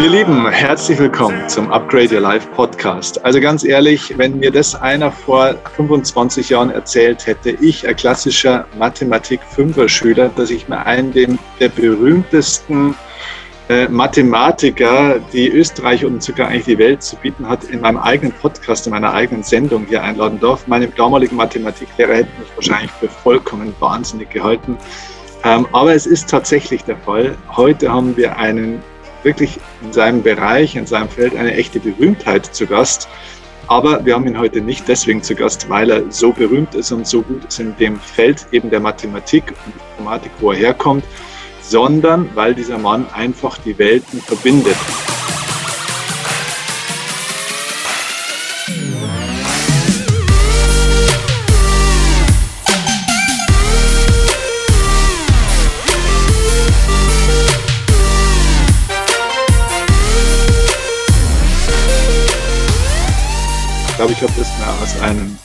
Ihr Lieben, herzlich willkommen zum Upgrade Your Life Podcast. Also ganz ehrlich, wenn mir das einer vor 25 Jahren erzählt hätte, ich, ein klassischer Mathematik-Fünfer-Schüler, dass ich mir einen der berühmtesten äh, Mathematiker, die Österreich und sogar eigentlich die Welt zu bieten hat, in meinem eigenen Podcast, in meiner eigenen Sendung hier einladen darf. Meinem damaligen Mathematiklehrer hätte mich wahrscheinlich für vollkommen wahnsinnig gehalten. Ähm, aber es ist tatsächlich der Fall. Heute haben wir einen wirklich in seinem Bereich, in seinem Feld eine echte Berühmtheit zu Gast. Aber wir haben ihn heute nicht deswegen zu Gast, weil er so berühmt ist und so gut ist in dem Feld eben der Mathematik und Informatik, wo er herkommt, sondern weil dieser Mann einfach die Welten verbindet. Glaube, ich habe das mal aus einem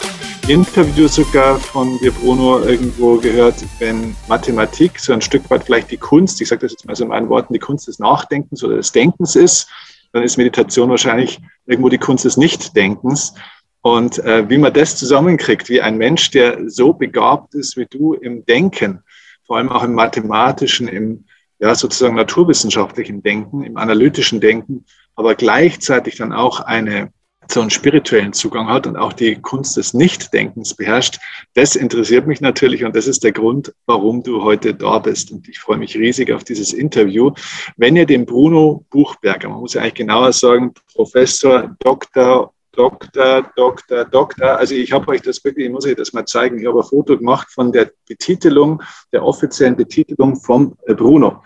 Interview sogar von dir, Bruno, irgendwo gehört, wenn Mathematik so ein Stück weit vielleicht die Kunst, ich sage das jetzt mal so in meinen Worten, die Kunst des Nachdenkens oder des Denkens ist, dann ist Meditation wahrscheinlich irgendwo die Kunst des Nichtdenkens. Und äh, wie man das zusammenkriegt, wie ein Mensch, der so begabt ist wie du im Denken, vor allem auch im mathematischen, im ja, sozusagen naturwissenschaftlichen Denken, im analytischen Denken, aber gleichzeitig dann auch eine so einen spirituellen Zugang hat und auch die Kunst des Nichtdenkens beherrscht. Das interessiert mich natürlich und das ist der Grund, warum du heute da bist. Und ich freue mich riesig auf dieses Interview. Wenn ihr den Bruno Buchberger, man muss ja eigentlich genauer sagen, Professor, Doktor, Doktor, Doktor, Doktor. Also ich habe euch das wirklich, ich muss euch das mal zeigen. Ich habe ein Foto gemacht von der Betitelung, der offiziellen Betitelung vom Bruno.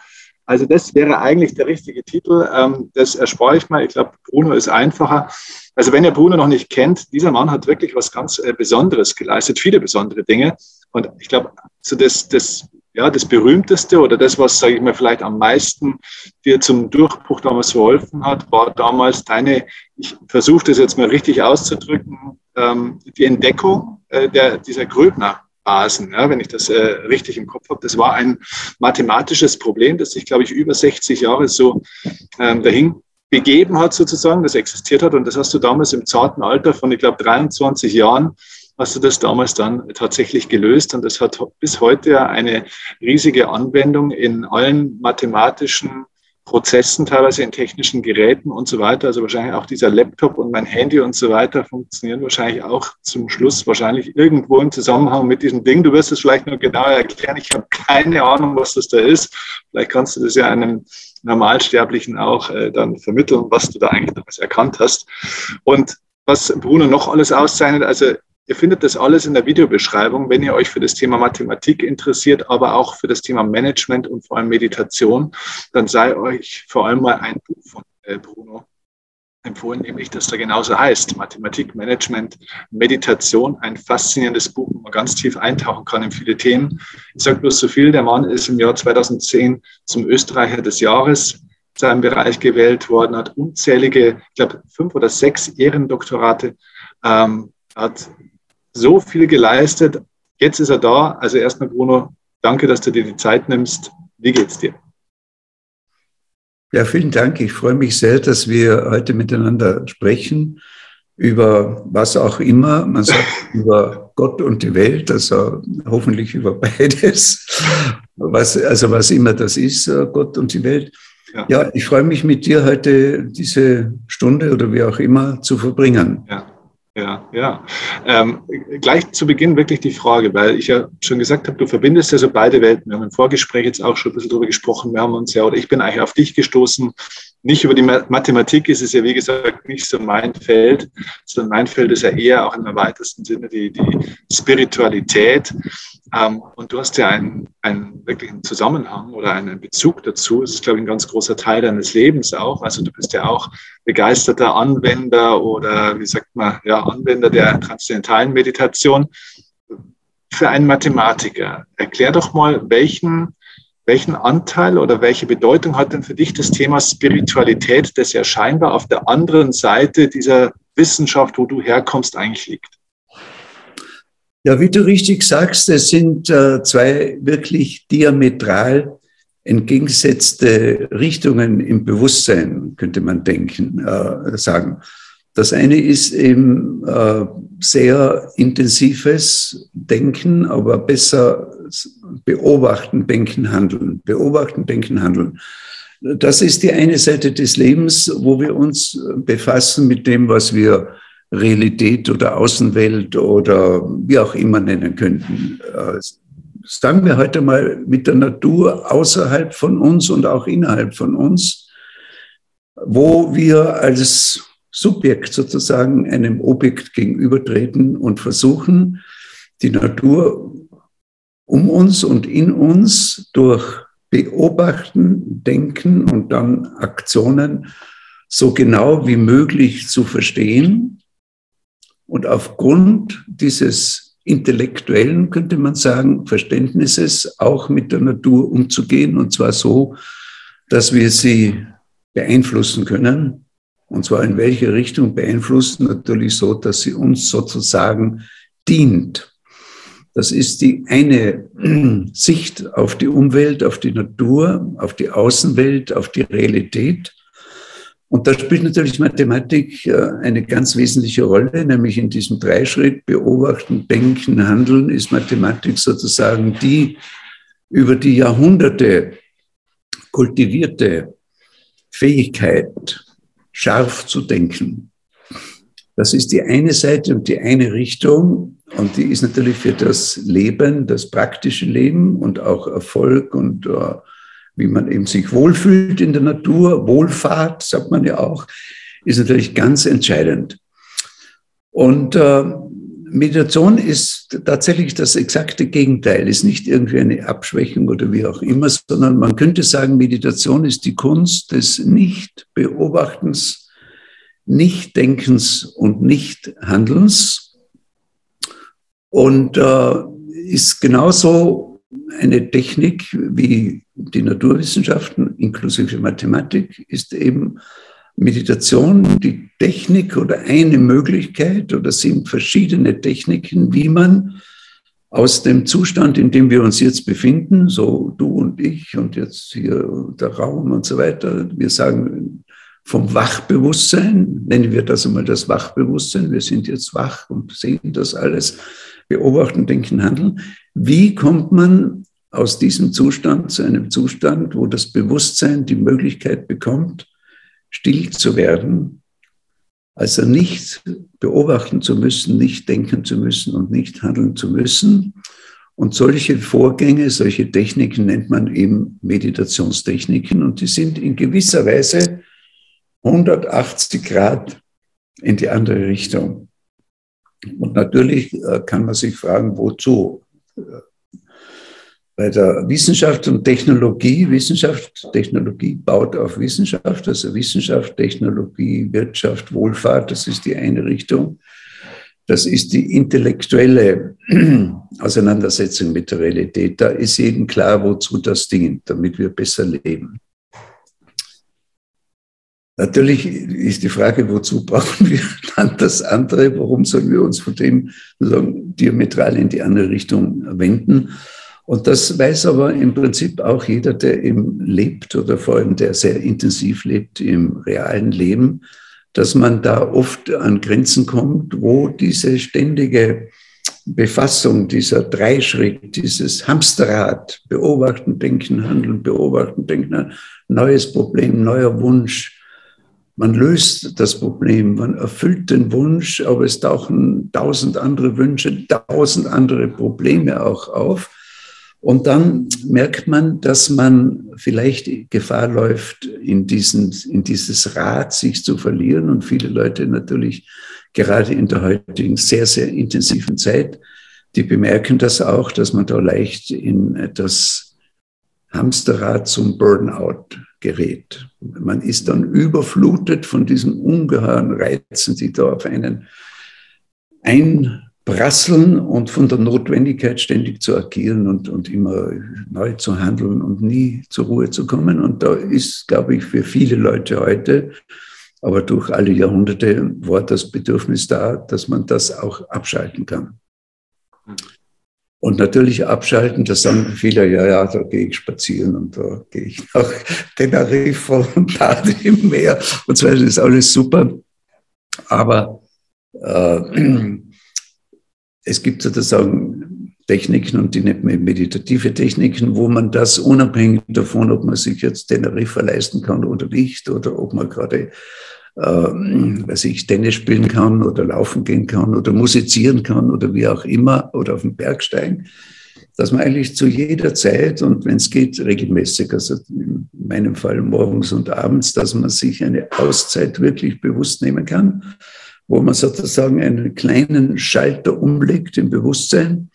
Also das wäre eigentlich der richtige Titel. Ähm, das erspare ich mal. Ich glaube, Bruno ist einfacher. Also wenn ihr Bruno noch nicht kennt, dieser Mann hat wirklich was ganz äh, Besonderes geleistet, viele besondere Dinge. Und ich glaube, so das, das, ja, das Berühmteste oder das, was, sage ich mal, vielleicht am meisten dir zum Durchbruch damals verholfen hat, war damals deine, ich versuche das jetzt mal richtig auszudrücken, ähm, die Entdeckung äh, der, dieser Gröbner Basen, ja, wenn ich das äh, richtig im Kopf habe. Das war ein mathematisches Problem, das sich, glaube ich, über 60 Jahre so ähm, dahin begeben hat, sozusagen, das existiert hat. Und das hast du damals im zarten Alter von, ich glaube, 23 Jahren, hast du das damals dann tatsächlich gelöst. Und das hat bis heute eine riesige Anwendung in allen mathematischen Prozessen, teilweise in technischen Geräten und so weiter. Also wahrscheinlich auch dieser Laptop und mein Handy und so weiter funktionieren wahrscheinlich auch zum Schluss wahrscheinlich irgendwo im Zusammenhang mit diesem Ding. Du wirst es vielleicht nur genauer erklären. Ich habe keine Ahnung, was das da ist. Vielleicht kannst du das ja einem Normalsterblichen auch äh, dann vermitteln, was du da eigentlich damals erkannt hast. Und was Bruno noch alles auszeichnet, also Ihr findet das alles in der Videobeschreibung, wenn ihr euch für das Thema Mathematik interessiert, aber auch für das Thema Management und vor allem Meditation, dann sei euch vor allem mal ein Buch von äh, Bruno empfohlen, nämlich das da genauso heißt, Mathematik, Management, Meditation, ein faszinierendes Buch, wo man ganz tief eintauchen kann in viele Themen. Ich sage bloß so viel, der Mann ist im Jahr 2010 zum Österreicher des Jahres in seinem Bereich gewählt worden, hat unzählige, ich glaube, fünf oder sechs Ehrendoktorate, ähm, hat so viel geleistet. Jetzt ist er da. Also erstmal, Bruno, danke, dass du dir die Zeit nimmst. Wie geht's dir? Ja, vielen Dank. Ich freue mich sehr, dass wir heute miteinander sprechen über was auch immer. Man sagt über Gott und die Welt, also hoffentlich über beides. Was, also was immer das ist, äh, Gott und die Welt. Ja. ja, ich freue mich mit dir heute diese Stunde oder wie auch immer zu verbringen. Ja. Ja, ja. Ähm, gleich zu Beginn wirklich die Frage, weil ich ja schon gesagt habe, du verbindest ja so beide Welten. Wir haben im Vorgespräch jetzt auch schon ein bisschen drüber gesprochen. Wir haben uns ja, oder ich bin eigentlich auf dich gestoßen. Nicht über die Mathematik ist es ja, wie gesagt, nicht so mein Feld, sondern mein Feld ist ja eher auch im weitesten Sinne die, die Spiritualität. Ähm, und du hast ja einen, einen wirklichen Zusammenhang oder einen Bezug dazu. Es ist, glaube ich, ein ganz großer Teil deines Lebens auch. Also du bist ja auch begeisterter Anwender oder wie sagt man, ja, Anwender der transzendentalen Meditation. Für einen Mathematiker, erklär doch mal, welchen, welchen Anteil oder welche Bedeutung hat denn für dich das Thema Spiritualität, das ja scheinbar auf der anderen Seite dieser Wissenschaft, wo du herkommst, eigentlich liegt? Ja, wie du richtig sagst, es sind äh, zwei wirklich diametral entgegengesetzte Richtungen im Bewusstsein, könnte man denken, äh, sagen. Das eine ist eben äh, sehr intensives Denken, aber besser beobachten, denken, handeln. Beobachten, denken, handeln. Das ist die eine Seite des Lebens, wo wir uns befassen mit dem, was wir Realität oder Außenwelt oder wie auch immer nennen könnten. Sagen wir heute mal mit der Natur außerhalb von uns und auch innerhalb von uns, wo wir als Subjekt sozusagen einem Objekt gegenübertreten und versuchen, die Natur um uns und in uns durch Beobachten, Denken und dann Aktionen so genau wie möglich zu verstehen. Und aufgrund dieses intellektuellen, könnte man sagen, Verständnisses auch mit der Natur umzugehen. Und zwar so, dass wir sie beeinflussen können. Und zwar in welche Richtung beeinflussen? Natürlich so, dass sie uns sozusagen dient. Das ist die eine Sicht auf die Umwelt, auf die Natur, auf die Außenwelt, auf die Realität. Und da spielt natürlich Mathematik äh, eine ganz wesentliche Rolle, nämlich in diesem Dreischritt Beobachten, Denken, Handeln ist Mathematik sozusagen die über die Jahrhunderte kultivierte Fähigkeit, scharf zu denken. Das ist die eine Seite und die eine Richtung. Und die ist natürlich für das Leben, das praktische Leben und auch Erfolg und uh, wie man eben sich wohlfühlt in der Natur, Wohlfahrt, sagt man ja auch, ist natürlich ganz entscheidend. Und äh, Meditation ist tatsächlich das exakte Gegenteil, ist nicht irgendwie eine Abschwächung oder wie auch immer, sondern man könnte sagen, Meditation ist die Kunst des Nicht-Beobachtens, Nicht-Denkens und Nicht-Handelns und äh, ist genauso eine Technik wie die Naturwissenschaften inklusive Mathematik ist eben Meditation die Technik oder eine Möglichkeit oder sind verschiedene Techniken, wie man aus dem Zustand, in dem wir uns jetzt befinden, so du und ich und jetzt hier der Raum und so weiter, wir sagen vom Wachbewusstsein, nennen wir das einmal das Wachbewusstsein, wir sind jetzt wach und sehen das alles, beobachten, denken, handeln. Wie kommt man aus diesem Zustand zu einem Zustand, wo das Bewusstsein die Möglichkeit bekommt, still zu werden, also nicht beobachten zu müssen, nicht denken zu müssen und nicht handeln zu müssen. Und solche Vorgänge, solche Techniken nennt man eben Meditationstechniken und die sind in gewisser Weise 180 Grad in die andere Richtung. Und natürlich äh, kann man sich fragen, wozu? Bei der Wissenschaft und Technologie, Wissenschaft, Technologie baut auf Wissenschaft, also Wissenschaft, Technologie, Wirtschaft, Wohlfahrt, das ist die eine Richtung. Das ist die intellektuelle Auseinandersetzung mit der Realität. Da ist jedem klar, wozu das dient, damit wir besser leben. Natürlich ist die Frage, wozu brauchen wir dann das andere? Warum sollen wir uns von dem sozusagen, diametral in die andere Richtung wenden? Und das weiß aber im Prinzip auch jeder, der eben lebt oder vor allem der sehr intensiv lebt im realen Leben, dass man da oft an Grenzen kommt, wo diese ständige Befassung, dieser Dreischritt, dieses Hamsterrad, beobachten, denken, handeln, beobachten, denken, neues Problem, neuer Wunsch, man löst das Problem, man erfüllt den Wunsch, aber es tauchen tausend andere Wünsche, tausend andere Probleme auch auf. Und dann merkt man, dass man vielleicht Gefahr läuft, in, diesen, in dieses Rad sich zu verlieren. Und viele Leute natürlich gerade in der heutigen sehr, sehr intensiven Zeit, die bemerken das auch, dass man da leicht in etwas Hamsterrad zum Burnout gerät. Man ist dann überflutet von diesen ungeheuren Reizen, die da auf einen einprasseln und von der Notwendigkeit ständig zu agieren und, und immer neu zu handeln und nie zur Ruhe zu kommen. Und da ist, glaube ich, für viele Leute heute, aber durch alle Jahrhunderte war das Bedürfnis da, dass man das auch abschalten kann. Und natürlich abschalten, da sagen viele, ja, ja, da gehe ich spazieren und da gehe ich nach Teneriffa und bade im Meer und das ist alles super. Aber äh, es gibt sozusagen Techniken und die nennt man meditative Techniken, wo man das unabhängig davon, ob man sich jetzt Teneriffa leisten kann oder nicht, oder ob man gerade weiß ich, Tennis spielen kann oder laufen gehen kann oder musizieren kann oder wie auch immer oder auf den Berg steigen, dass man eigentlich zu jeder Zeit und wenn es geht, regelmäßig, also in meinem Fall morgens und abends, dass man sich eine Auszeit wirklich bewusst nehmen kann, wo man sozusagen einen kleinen Schalter umlegt im Bewusstsein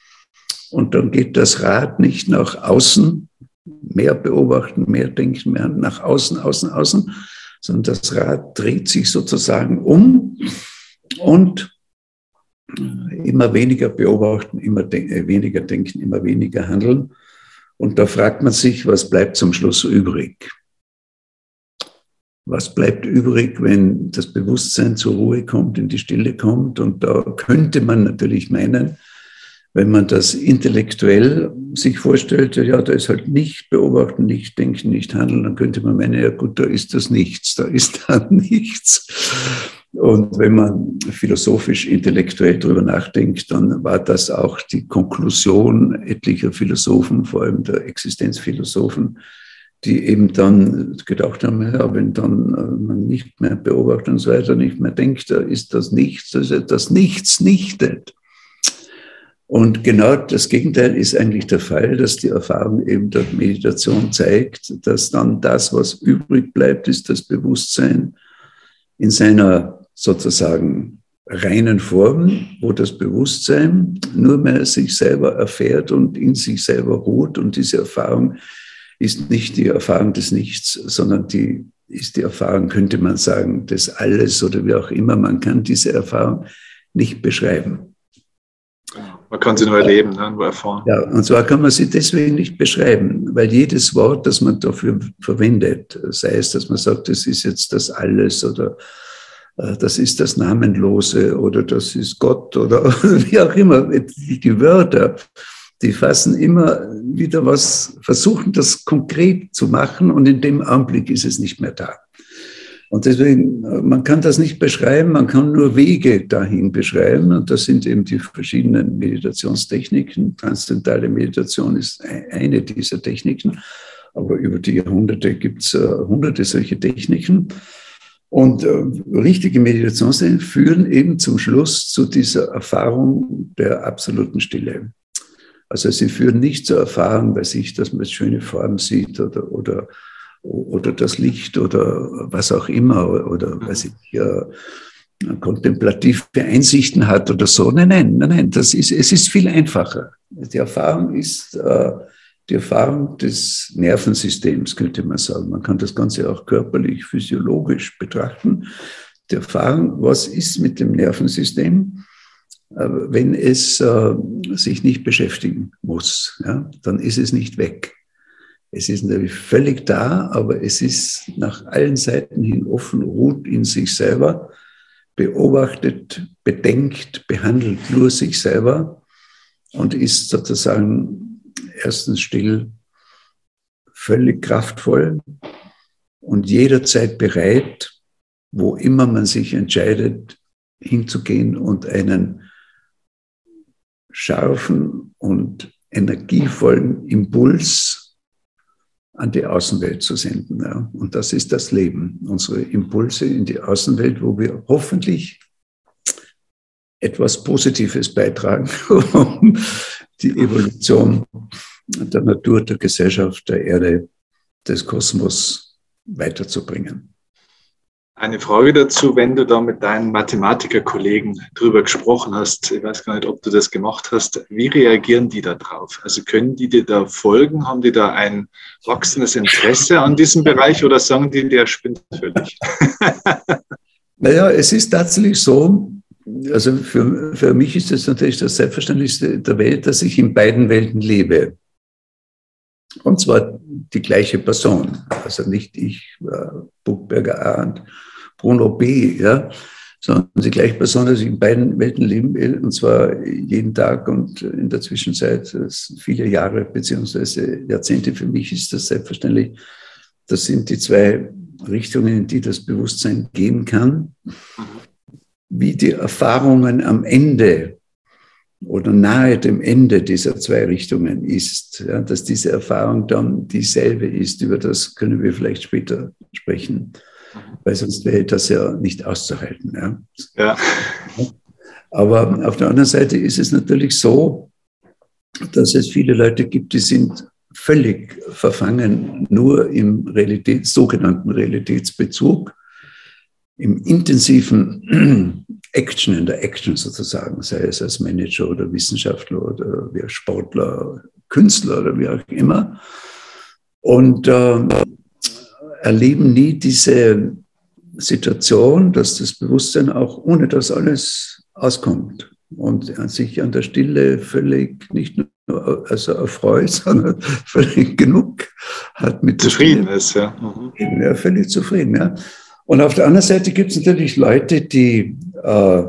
und dann geht das Rad nicht nach außen, mehr beobachten, mehr denken, mehr nach außen, außen, außen, sondern das Rad dreht sich sozusagen um und immer weniger beobachten, immer de äh, weniger denken, immer weniger handeln. Und da fragt man sich, was bleibt zum Schluss übrig? Was bleibt übrig, wenn das Bewusstsein zur Ruhe kommt, in die Stille kommt? Und da könnte man natürlich meinen, wenn man das intellektuell sich vorstellt, ja, da ist halt nicht beobachten, nicht denken, nicht handeln, dann könnte man meinen, ja gut, da ist das nichts, da ist da nichts. Und wenn man philosophisch, intellektuell darüber nachdenkt, dann war das auch die Konklusion etlicher Philosophen, vor allem der Existenzphilosophen, die eben dann gedacht haben, ja, wenn dann äh, man nicht mehr beobachtet und so weiter, nicht mehr denkt, da ist das Nichts, das ist das Nichts nichtet. Und genau das Gegenteil ist eigentlich der Fall, dass die Erfahrung eben der Meditation zeigt, dass dann das, was übrig bleibt, ist das Bewusstsein in seiner sozusagen reinen Form, wo das Bewusstsein nur mehr sich selber erfährt und in sich selber ruht. Und diese Erfahrung ist nicht die Erfahrung des Nichts, sondern die ist die Erfahrung, könnte man sagen, des Alles oder wie auch immer. Man kann diese Erfahrung nicht beschreiben. Man kann sie nur erleben, ne? nur erfahren. Ja, und zwar kann man sie deswegen nicht beschreiben, weil jedes Wort, das man dafür verwendet, sei es, dass man sagt, das ist jetzt das Alles oder äh, das ist das Namenlose oder das ist Gott oder wie auch immer, die Wörter, die fassen immer wieder was, versuchen das konkret zu machen und in dem Augenblick ist es nicht mehr da. Und deswegen, man kann das nicht beschreiben, man kann nur Wege dahin beschreiben. Und das sind eben die verschiedenen Meditationstechniken. Transzendentale Meditation ist eine dieser Techniken. Aber über die Jahrhunderte gibt es äh, hunderte solche Techniken. Und äh, richtige Meditationstechniken führen eben zum Schluss zu dieser Erfahrung der absoluten Stille. Also sie führen nicht zur Erfahrung, weil sich, dass man schöne Form sieht oder, oder oder das Licht oder was auch immer oder mhm. weiß ich, ja, kontemplative Einsichten hat oder so. Nein, nein, nein, nein, das ist, es ist viel einfacher. Die Erfahrung ist äh, die Erfahrung des Nervensystems, könnte man sagen. Man kann das Ganze auch körperlich, physiologisch betrachten. Die Erfahrung, was ist mit dem Nervensystem, äh, wenn es äh, sich nicht beschäftigen muss, ja, dann ist es nicht weg. Es ist natürlich völlig da, aber es ist nach allen Seiten hin offen, ruht in sich selber, beobachtet, bedenkt, behandelt nur sich selber und ist sozusagen erstens still, völlig kraftvoll und jederzeit bereit, wo immer man sich entscheidet, hinzugehen und einen scharfen und energievollen Impuls an die Außenwelt zu senden. Ja. Und das ist das Leben, unsere Impulse in die Außenwelt, wo wir hoffentlich etwas Positives beitragen, um die Evolution der Natur, der Gesellschaft, der Erde, des Kosmos weiterzubringen. Eine Frage dazu, wenn du da mit deinen Mathematikerkollegen drüber gesprochen hast, ich weiß gar nicht, ob du das gemacht hast, wie reagieren die da drauf? Also können die dir da folgen? Haben die da ein wachsendes Interesse an diesem Bereich oder sagen die, der spinnt völlig? naja, es ist tatsächlich so, also für, für mich ist es natürlich das Selbstverständlichste der Welt, dass ich in beiden Welten lebe. Und zwar die gleiche Person. Also nicht ich, äh, Buchberger A und Bruno B., ja, sondern die gleiche Person, dass ich in beiden Welten leben will, und zwar jeden Tag und in der Zwischenzeit viele Jahre beziehungsweise Jahrzehnte. Für mich ist das selbstverständlich. Das sind die zwei Richtungen, in die das Bewusstsein gehen kann. Wie die Erfahrungen am Ende oder nahe dem Ende dieser zwei Richtungen ist, ja, dass diese Erfahrung dann dieselbe ist, über das können wir vielleicht später sprechen, weil sonst wäre das ja nicht auszuhalten. Ja. ja. Aber auf der anderen Seite ist es natürlich so, dass es viele Leute gibt, die sind völlig verfangen nur im Realität, sogenannten Realitätsbezug, im intensiven Action, in der Action sozusagen, sei es als Manager oder Wissenschaftler oder wie Sportler, Künstler oder wie auch immer. Und äh, erleben nie diese Situation, dass das Bewusstsein auch ohne das alles auskommt und sich an der Stille völlig nicht nur also erfreut, sondern völlig genug hat mit zufrieden ist, ja. Mhm. ja. Völlig zufrieden, ja. Und auf der anderen Seite gibt es natürlich Leute, die äh,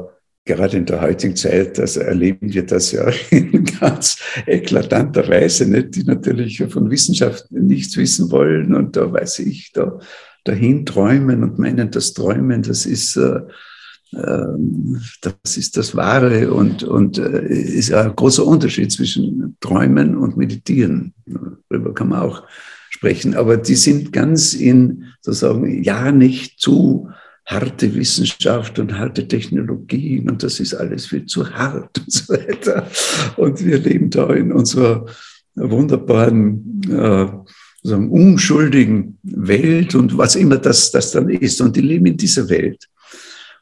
gerade in der heutigen Zeit, also erleben wir das ja in ganz eklatanter Weise, nicht? die natürlich von Wissenschaft nichts wissen wollen und da weiß ich, da dahin träumen und meinen, das Träumen, das ist, äh, ähm, das ist das Wahre und, und äh, ist ein großer Unterschied zwischen Träumen und Meditieren. Darüber kann man auch sprechen, aber die sind ganz in, sozusagen, ja nicht zu harte Wissenschaft und harte Technologien und das ist alles viel zu hart und so weiter. Und wir leben da in unserer wunderbaren, äh, sagen, unschuldigen Welt und was immer das, das dann ist. Und die leben in dieser Welt.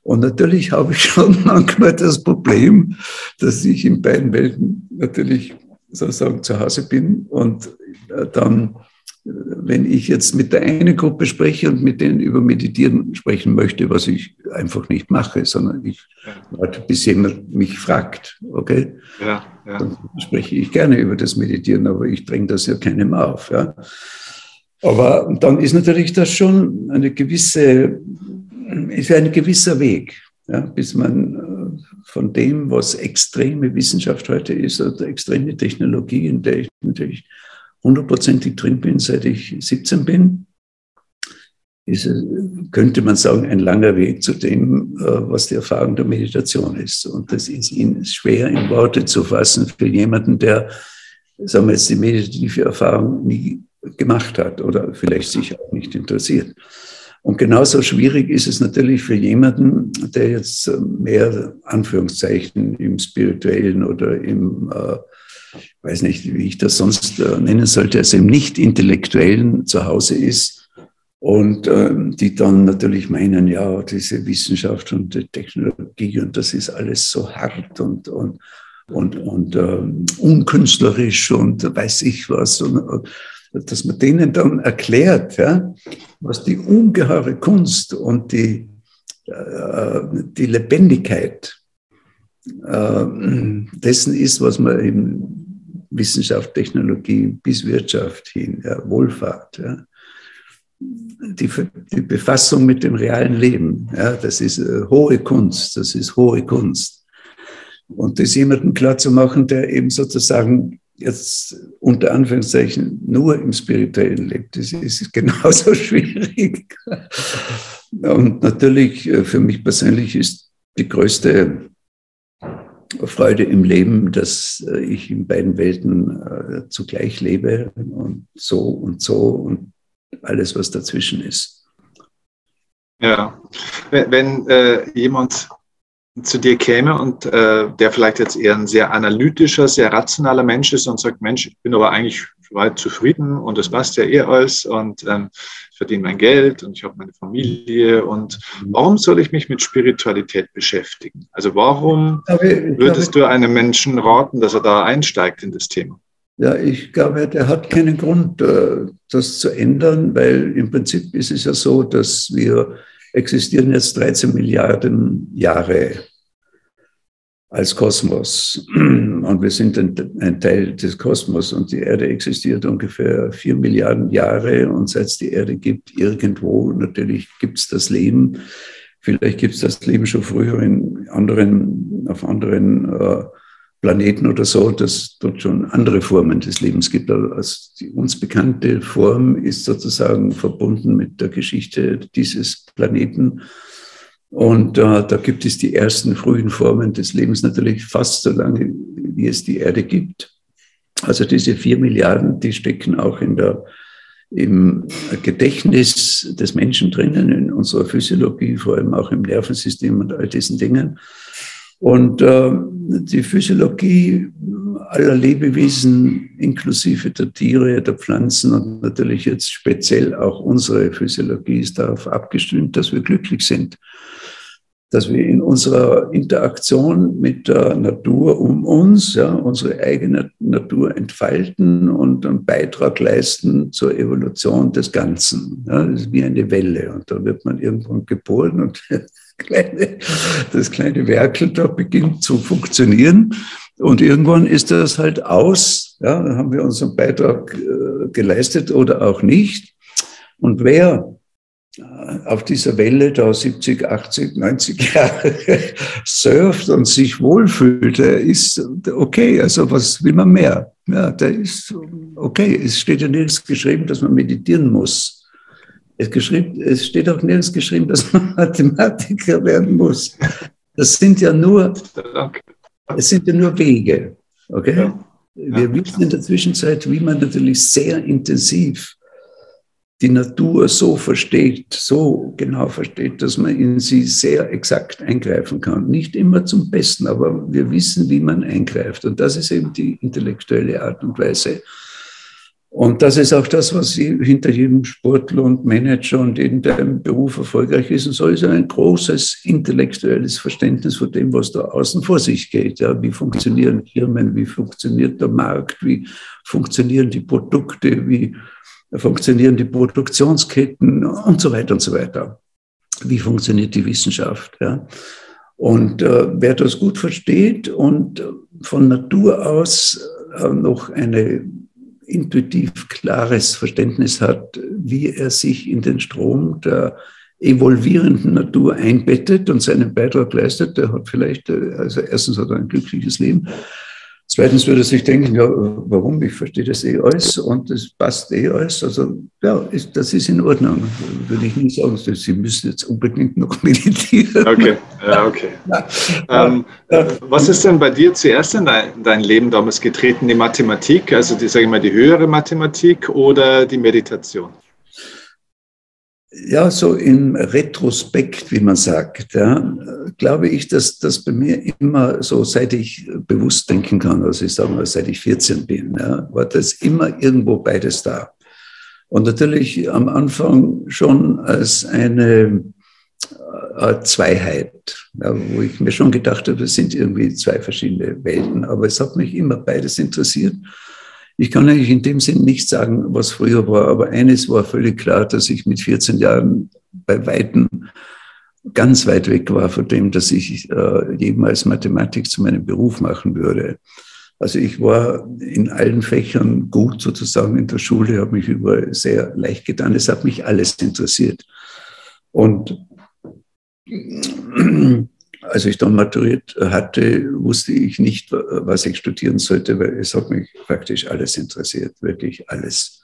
Und natürlich habe ich schon manchmal das Problem, dass ich in beiden Welten natürlich sozusagen zu Hause bin und äh, dann wenn ich jetzt mit der einen Gruppe spreche und mit denen über Meditieren sprechen möchte, was ich einfach nicht mache, sondern ich warte, bis jemand mich fragt, okay? Ja, ja. Dann spreche ich gerne über das Meditieren, aber ich dränge das ja keinem auf. Ja? Aber dann ist natürlich das schon eine gewisse, ist ein gewisser Weg, ja, bis man äh, von dem, was extreme Wissenschaft heute ist, oder extreme Technologie, in der ich natürlich hundertprozentig drin bin, seit ich 17 bin, ist, könnte man sagen, ein langer Weg zu dem, äh, was die Erfahrung der Meditation ist. Und das ist Ihnen schwer in Worte zu fassen für jemanden, der, sagen wir jetzt, die meditative Erfahrung nie gemacht hat oder vielleicht sich auch nicht interessiert. Und genauso schwierig ist es natürlich für jemanden, der jetzt mehr Anführungszeichen im spirituellen oder im äh, weiß nicht, wie ich das sonst äh, nennen sollte, also im nicht-intellektuellen zu Hause ist und äh, die dann natürlich meinen, ja, diese Wissenschaft und die Technologie und das ist alles so hart und, und, und, und ähm, unkünstlerisch und weiß ich was. Und, und, dass man denen dann erklärt, ja, was die ungeheure Kunst und die, äh, die Lebendigkeit äh, dessen ist, was man eben Wissenschaft, Technologie bis Wirtschaft hin, ja, Wohlfahrt. Ja. Die, die, Befassung mit dem realen Leben, ja, das ist äh, hohe Kunst, das ist hohe Kunst. Und das jemandem klar zu machen, der eben sozusagen jetzt unter Anführungszeichen nur im Spirituellen lebt, das ist genauso schwierig. Und natürlich äh, für mich persönlich ist die größte Freude im Leben, dass äh, ich in beiden Welten äh, zugleich lebe und so und so und alles, was dazwischen ist. Ja, wenn, wenn äh, jemand zu dir käme und äh, der vielleicht jetzt eher ein sehr analytischer, sehr rationaler Mensch ist und sagt, Mensch, ich bin aber eigentlich weit zufrieden und das passt ja eh alles und ähm, ich verdiene mein Geld und ich habe meine Familie und warum soll ich mich mit Spiritualität beschäftigen? Also warum würdest du einem Menschen raten, dass er da einsteigt in das Thema? Ja, ich glaube, der hat keinen Grund, äh, das zu ändern, weil im Prinzip ist es ja so, dass wir existieren jetzt 13 Milliarden Jahre als Kosmos. Und wir sind ein, Teil des Kosmos und die Erde existiert ungefähr vier Milliarden Jahre und seit es die Erde gibt, irgendwo, natürlich gibt es das Leben. Vielleicht gibt es das Leben schon früher in anderen, auf anderen äh, Planeten oder so, dass dort schon andere Formen des Lebens gibt. Also die uns bekannte Form ist sozusagen verbunden mit der Geschichte dieses Planeten. Und äh, da gibt es die ersten frühen Formen des Lebens natürlich fast so lange, wie es die Erde gibt. Also diese vier Milliarden, die stecken auch in der, im Gedächtnis des Menschen drinnen, in unserer Physiologie, vor allem auch im Nervensystem und all diesen Dingen. Und äh, die Physiologie aller Lebewesen, inklusive der Tiere, der Pflanzen und natürlich jetzt speziell auch unsere Physiologie ist darauf abgestimmt, dass wir glücklich sind. Dass wir in unserer Interaktion mit der Natur um uns ja, unsere eigene Natur entfalten und einen Beitrag leisten zur Evolution des Ganzen. Ja, das ist wie eine Welle und da wird man irgendwann geboren und kleine, das kleine Werkel da beginnt zu funktionieren. Und irgendwann ist das halt aus. Ja, haben wir unseren Beitrag äh, geleistet oder auch nicht. Und wer auf dieser Welle da 70, 80, 90 Jahre surft und sich wohlfühlt, der ist okay. Also was will man mehr? Ja, der ist okay. Es steht ja nirgends geschrieben, dass man meditieren muss. Es, geschrieben, es steht auch nirgends geschrieben, dass man Mathematiker werden muss. Das sind ja nur, es sind ja nur Wege. Okay? Wir wissen in der Zwischenzeit, wie man natürlich sehr intensiv die Natur so versteht, so genau versteht, dass man in sie sehr exakt eingreifen kann. Nicht immer zum Besten, aber wir wissen, wie man eingreift. Und das ist eben die intellektuelle Art und Weise, und das ist auch das, was hinter jedem Sportler und Manager und jedem, der im Beruf erfolgreich ist und so, ist ein großes intellektuelles Verständnis von dem, was da außen vor sich geht. Ja, wie funktionieren Firmen, wie funktioniert der Markt, wie funktionieren die Produkte, wie funktionieren die Produktionsketten und so weiter und so weiter. Wie funktioniert die Wissenschaft? Ja? Und äh, wer das gut versteht und von Natur aus äh, noch eine intuitiv klares Verständnis hat, wie er sich in den Strom der evolvierenden Natur einbettet und seinen Beitrag leistet, der hat vielleicht, äh, also erstens hat er ein glückliches Leben, Zweitens würde sich denken, ja, warum? Ich verstehe das eh alles und das passt eh alles. Also ja, ist, das ist in Ordnung. Würde ich nicht sagen, Sie müssen jetzt unbedingt noch meditieren. Okay, ja, okay. Ja. Ähm, was ist denn bei dir zuerst in dein, dein, Leben damals getreten? Die Mathematik, also die, sage ich mal, die höhere Mathematik oder die Meditation? Ja, so im Retrospekt, wie man sagt, ja, glaube ich, dass das bei mir immer so, seit ich bewusst denken kann, also ich sage mal, seit ich 14 bin, ja, war das immer irgendwo beides da. Und natürlich am Anfang schon als eine äh, Zweiheit, ja, wo ich mir schon gedacht habe, das sind irgendwie zwei verschiedene Welten, aber es hat mich immer beides interessiert. Ich kann eigentlich in dem Sinn nicht sagen, was früher war, aber eines war völlig klar, dass ich mit 14 Jahren bei Weitem ganz weit weg war von dem, dass ich äh, jemals Mathematik zu meinem Beruf machen würde. Also ich war in allen Fächern gut sozusagen in der Schule, habe mich überall sehr leicht getan. Es hat mich alles interessiert. Und als ich dann maturiert hatte, wusste ich nicht, was ich studieren sollte, weil es hat mich praktisch alles interessiert, wirklich alles.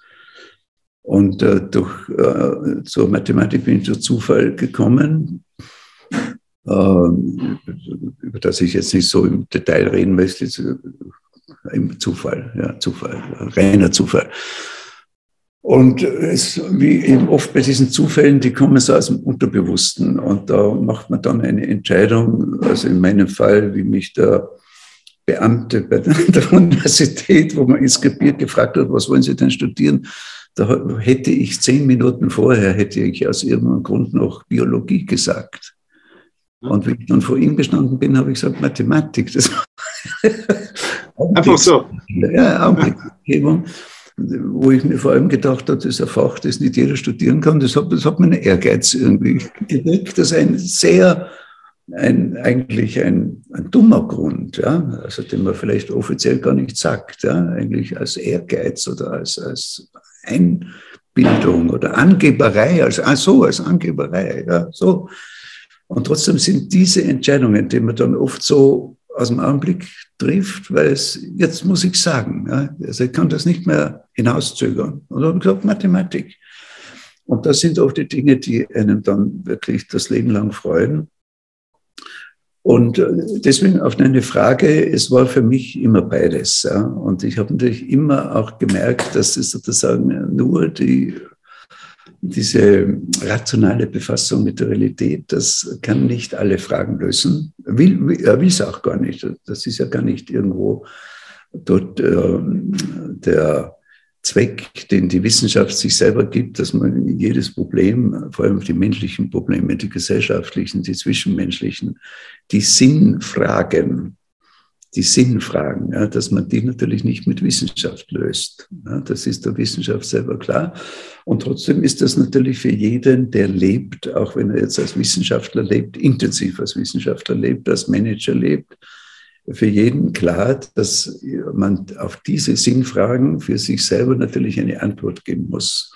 Und äh, durch, äh, zur Mathematik bin ich durch Zufall gekommen, äh, über das ich jetzt nicht so im Detail reden möchte. Im Zufall, ja, Zufall, reiner Zufall. Und es, wie eben oft bei diesen Zufällen, die kommen so aus dem Unterbewussten. Und da macht man dann eine Entscheidung, also in meinem Fall, wie mich der Beamte bei der Universität, wo man inskribiert, gefragt hat, was wollen Sie denn studieren? Da hätte ich zehn Minuten vorher, hätte ich aus irgendeinem Grund noch Biologie gesagt. Und wie ich dann vor ihm gestanden bin, habe ich gesagt, Mathematik. Das Einfach so. Ja, Augenblicksgebung wo ich mir vor allem gedacht habe, das ist ein Fach, das nicht jeder studieren kann. Das hat, das hat meinen Ehrgeiz irgendwie geweckt. Das ist ein sehr, ein, eigentlich ein, ein dummer Grund, ja, also den man vielleicht offiziell gar nicht sagt, ja, eigentlich als Ehrgeiz oder als, als Einbildung oder Angeberei, als, ah, so, als Angeberei, ja, so. Und trotzdem sind diese Entscheidungen, die man dann oft so aus dem Augenblick trifft, weil es, jetzt muss ich sagen, ja, also ich kann das nicht mehr hinauszögern. Und dann gesagt, Mathematik. Und das sind auch die Dinge, die einen dann wirklich das Leben lang freuen. Und äh, deswegen auf deine Frage, es war für mich immer beides. Ja. Und ich habe natürlich immer auch gemerkt, dass es sozusagen nur die, diese rationale Befassung mit der Realität, das kann nicht alle Fragen lösen. Will, er will es auch gar nicht. Das ist ja gar nicht irgendwo dort äh, der Zweck, den die Wissenschaft sich selber gibt, dass man jedes Problem, vor allem die menschlichen Probleme, die gesellschaftlichen, die zwischenmenschlichen, die Sinnfragen, die Sinnfragen, ja, dass man die natürlich nicht mit Wissenschaft löst. Ja, das ist der Wissenschaft selber klar. Und trotzdem ist das natürlich für jeden, der lebt, auch wenn er jetzt als Wissenschaftler lebt, intensiv als Wissenschaftler lebt, als Manager lebt, für jeden klar, dass man auf diese Sinnfragen für sich selber natürlich eine Antwort geben muss.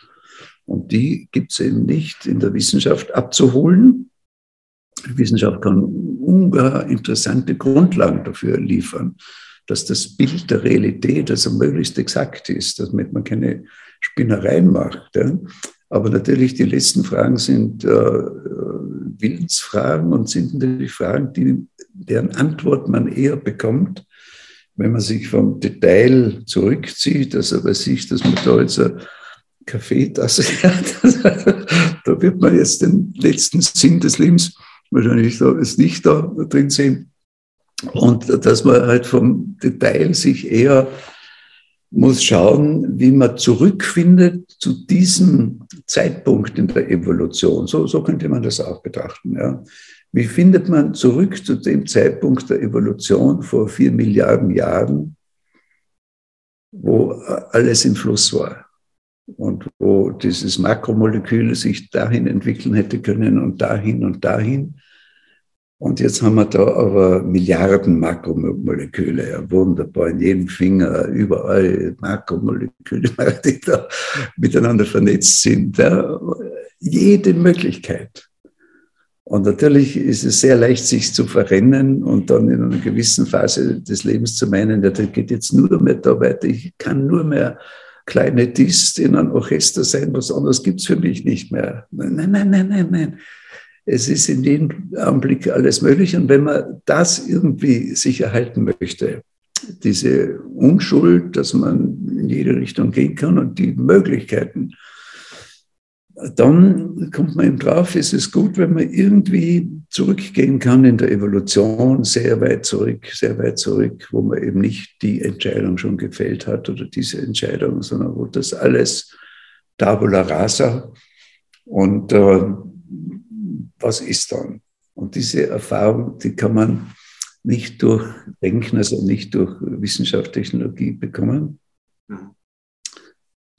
Und die gibt es eben nicht in der Wissenschaft abzuholen. Wissenschaft kann ungeheuer interessante Grundlagen dafür liefern, dass das Bild der Realität also möglichst exakt ist, damit man keine Spinnereien macht. Ja. Aber natürlich, die letzten Fragen sind äh, Willensfragen und sind natürlich Fragen, die, deren Antwort man eher bekommt, wenn man sich vom Detail zurückzieht, also bei sich, dass man da jetzt eine Kaffeetasse hat, da wird man jetzt den letzten Sinn des Lebens wahrscheinlich da ist nicht da drin sehen. Und dass man halt vom Detail sich eher muss schauen, wie man zurückfindet zu diesem Zeitpunkt in der Evolution. So, so könnte man das auch betrachten. Ja. Wie findet man zurück zu dem Zeitpunkt der Evolution vor vier Milliarden Jahren, wo alles im Fluss war und wo dieses Makromolekül sich dahin entwickeln hätte können und dahin und dahin und jetzt haben wir da aber Milliarden Makromoleküle, ja, wunderbar, in jedem Finger, überall Makromoleküle, die da miteinander vernetzt sind. Ja. Jede Möglichkeit. Und natürlich ist es sehr leicht, sich zu verrennen und dann in einer gewissen Phase des Lebens zu meinen, ja, das geht jetzt nur mehr da weiter, ich kann nur mehr kleine Dist in einem Orchester sein, was anderes gibt es für mich nicht mehr. Nein, nein, nein, nein, nein es ist in jedem Augenblick alles möglich. Und wenn man das irgendwie sich erhalten möchte, diese Unschuld, dass man in jede Richtung gehen kann und die Möglichkeiten, dann kommt man eben drauf, es ist gut, wenn man irgendwie zurückgehen kann in der Evolution, sehr weit zurück, sehr weit zurück, wo man eben nicht die Entscheidung schon gefällt hat oder diese Entscheidung, sondern wo das alles tabula rasa und äh, was ist dann? Und diese Erfahrung, die kann man nicht durch Denken, also nicht durch Wissenschaft, Technologie bekommen.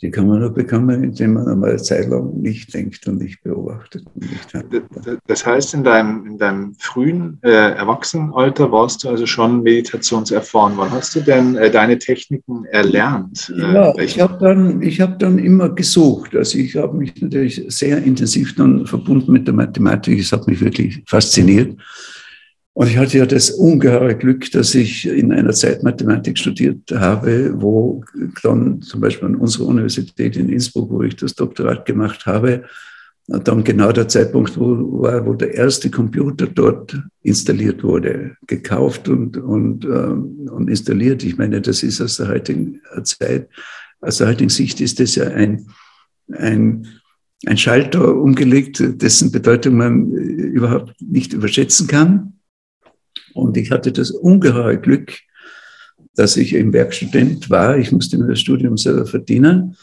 Die kann man nur bekommen, indem man einmal eine Zeit lang nicht denkt und nicht beobachtet. Und nicht das heißt, in deinem, in deinem frühen äh, Erwachsenenalter warst du also schon meditationserfahren. Wann hast du denn äh, deine Techniken erlernt? Äh, ja, ich habe dann, hab dann immer gesucht. Also ich habe mich natürlich sehr intensiv dann verbunden mit der Mathematik. Es hat mich wirklich fasziniert. Und ich hatte ja das ungeheure Glück, dass ich in einer Zeit Mathematik studiert habe, wo dann zum Beispiel an unserer Universität in Innsbruck, wo ich das Doktorat gemacht habe, dann genau der Zeitpunkt wo, war, wo der erste Computer dort installiert wurde, gekauft und, und, ähm, und installiert. Ich meine, das ist aus der heutigen Zeit, aus der heutigen Sicht ist das ja ein, ein, ein Schalter umgelegt, dessen Bedeutung man überhaupt nicht überschätzen kann. Und ich hatte das ungeheure Glück, dass ich eben Werkstudent war. Ich musste mir das Studium selber verdienen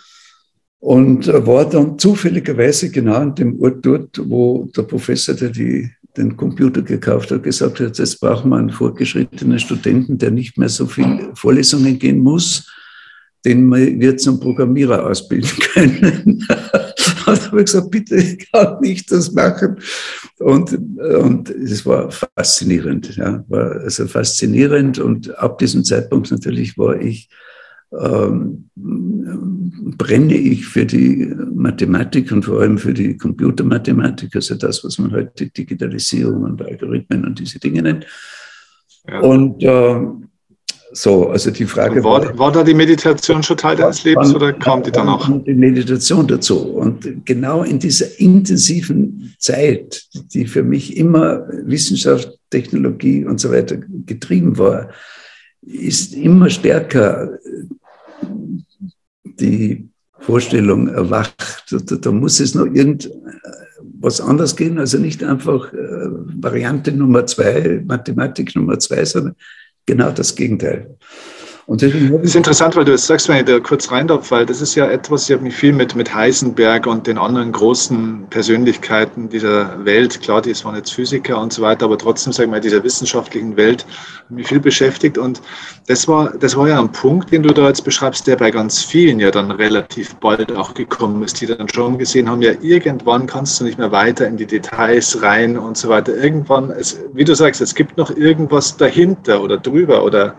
und war dann zufälligerweise genau an dem Ort dort, wo der Professor, der die, den Computer gekauft hat, gesagt hat, jetzt braucht man einen fortgeschrittenen Studenten, der nicht mehr so viele Vorlesungen gehen muss, den wir zum Programmierer ausbilden können. Und habe ich gesagt, bitte, ich kann nicht das machen. Und, und es war faszinierend, ja, war also faszinierend. Und ab diesem Zeitpunkt natürlich war ich ähm, brenne ich für die Mathematik und vor allem für die Computermathematik, also das, was man heute Digitalisierung und Algorithmen und diese Dinge nennt. Ja. Und äh, so, also die Frage war, war, da die Meditation schon Teil deines Lebens oder kam die danach? Die Meditation dazu. Und genau in dieser intensiven Zeit, die für mich immer Wissenschaft, Technologie und so weiter getrieben war, ist immer stärker die Vorstellung erwacht. Da, da muss es noch irgendwas anders gehen, also nicht einfach äh, Variante Nummer zwei, Mathematik Nummer zwei, sondern genau das Gegenteil. Und das ist interessant, weil du jetzt sagst, wenn ich da kurz rein darf, weil das ist ja etwas, ich habe mich viel mit, mit Heisenberg und den anderen großen Persönlichkeiten dieser Welt, klar, die waren jetzt Physiker und so weiter, aber trotzdem, sag ich mal, dieser wissenschaftlichen Welt mich viel beschäftigt. Und das war, das war ja ein Punkt, den du da jetzt beschreibst, der bei ganz vielen ja dann relativ bald auch gekommen ist, die dann schon gesehen haben, ja, irgendwann kannst du nicht mehr weiter in die Details rein und so weiter. Irgendwann, es, wie du sagst, es gibt noch irgendwas dahinter oder drüber oder.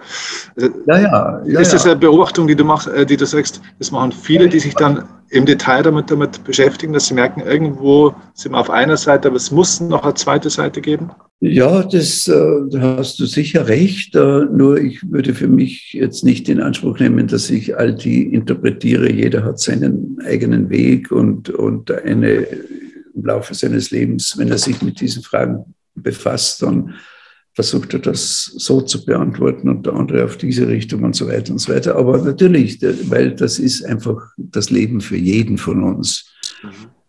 Also, ja, ja ja, ist das eine Beobachtung, die du machst, äh, die du sagst, das machen viele, die sich dann im Detail damit, damit beschäftigen, dass sie merken, irgendwo sind wir auf einer Seite, aber es muss noch eine zweite Seite geben? Ja, das äh, hast du sicher recht. Äh, nur ich würde für mich jetzt nicht in Anspruch nehmen, dass ich all die interpretiere. Jeder hat seinen eigenen Weg und, und eine im Laufe seines Lebens, wenn er sich mit diesen Fragen befasst, dann versucht er das so zu beantworten und der andere auf diese Richtung und so weiter und so weiter. Aber natürlich, weil das ist einfach das Leben für jeden von uns.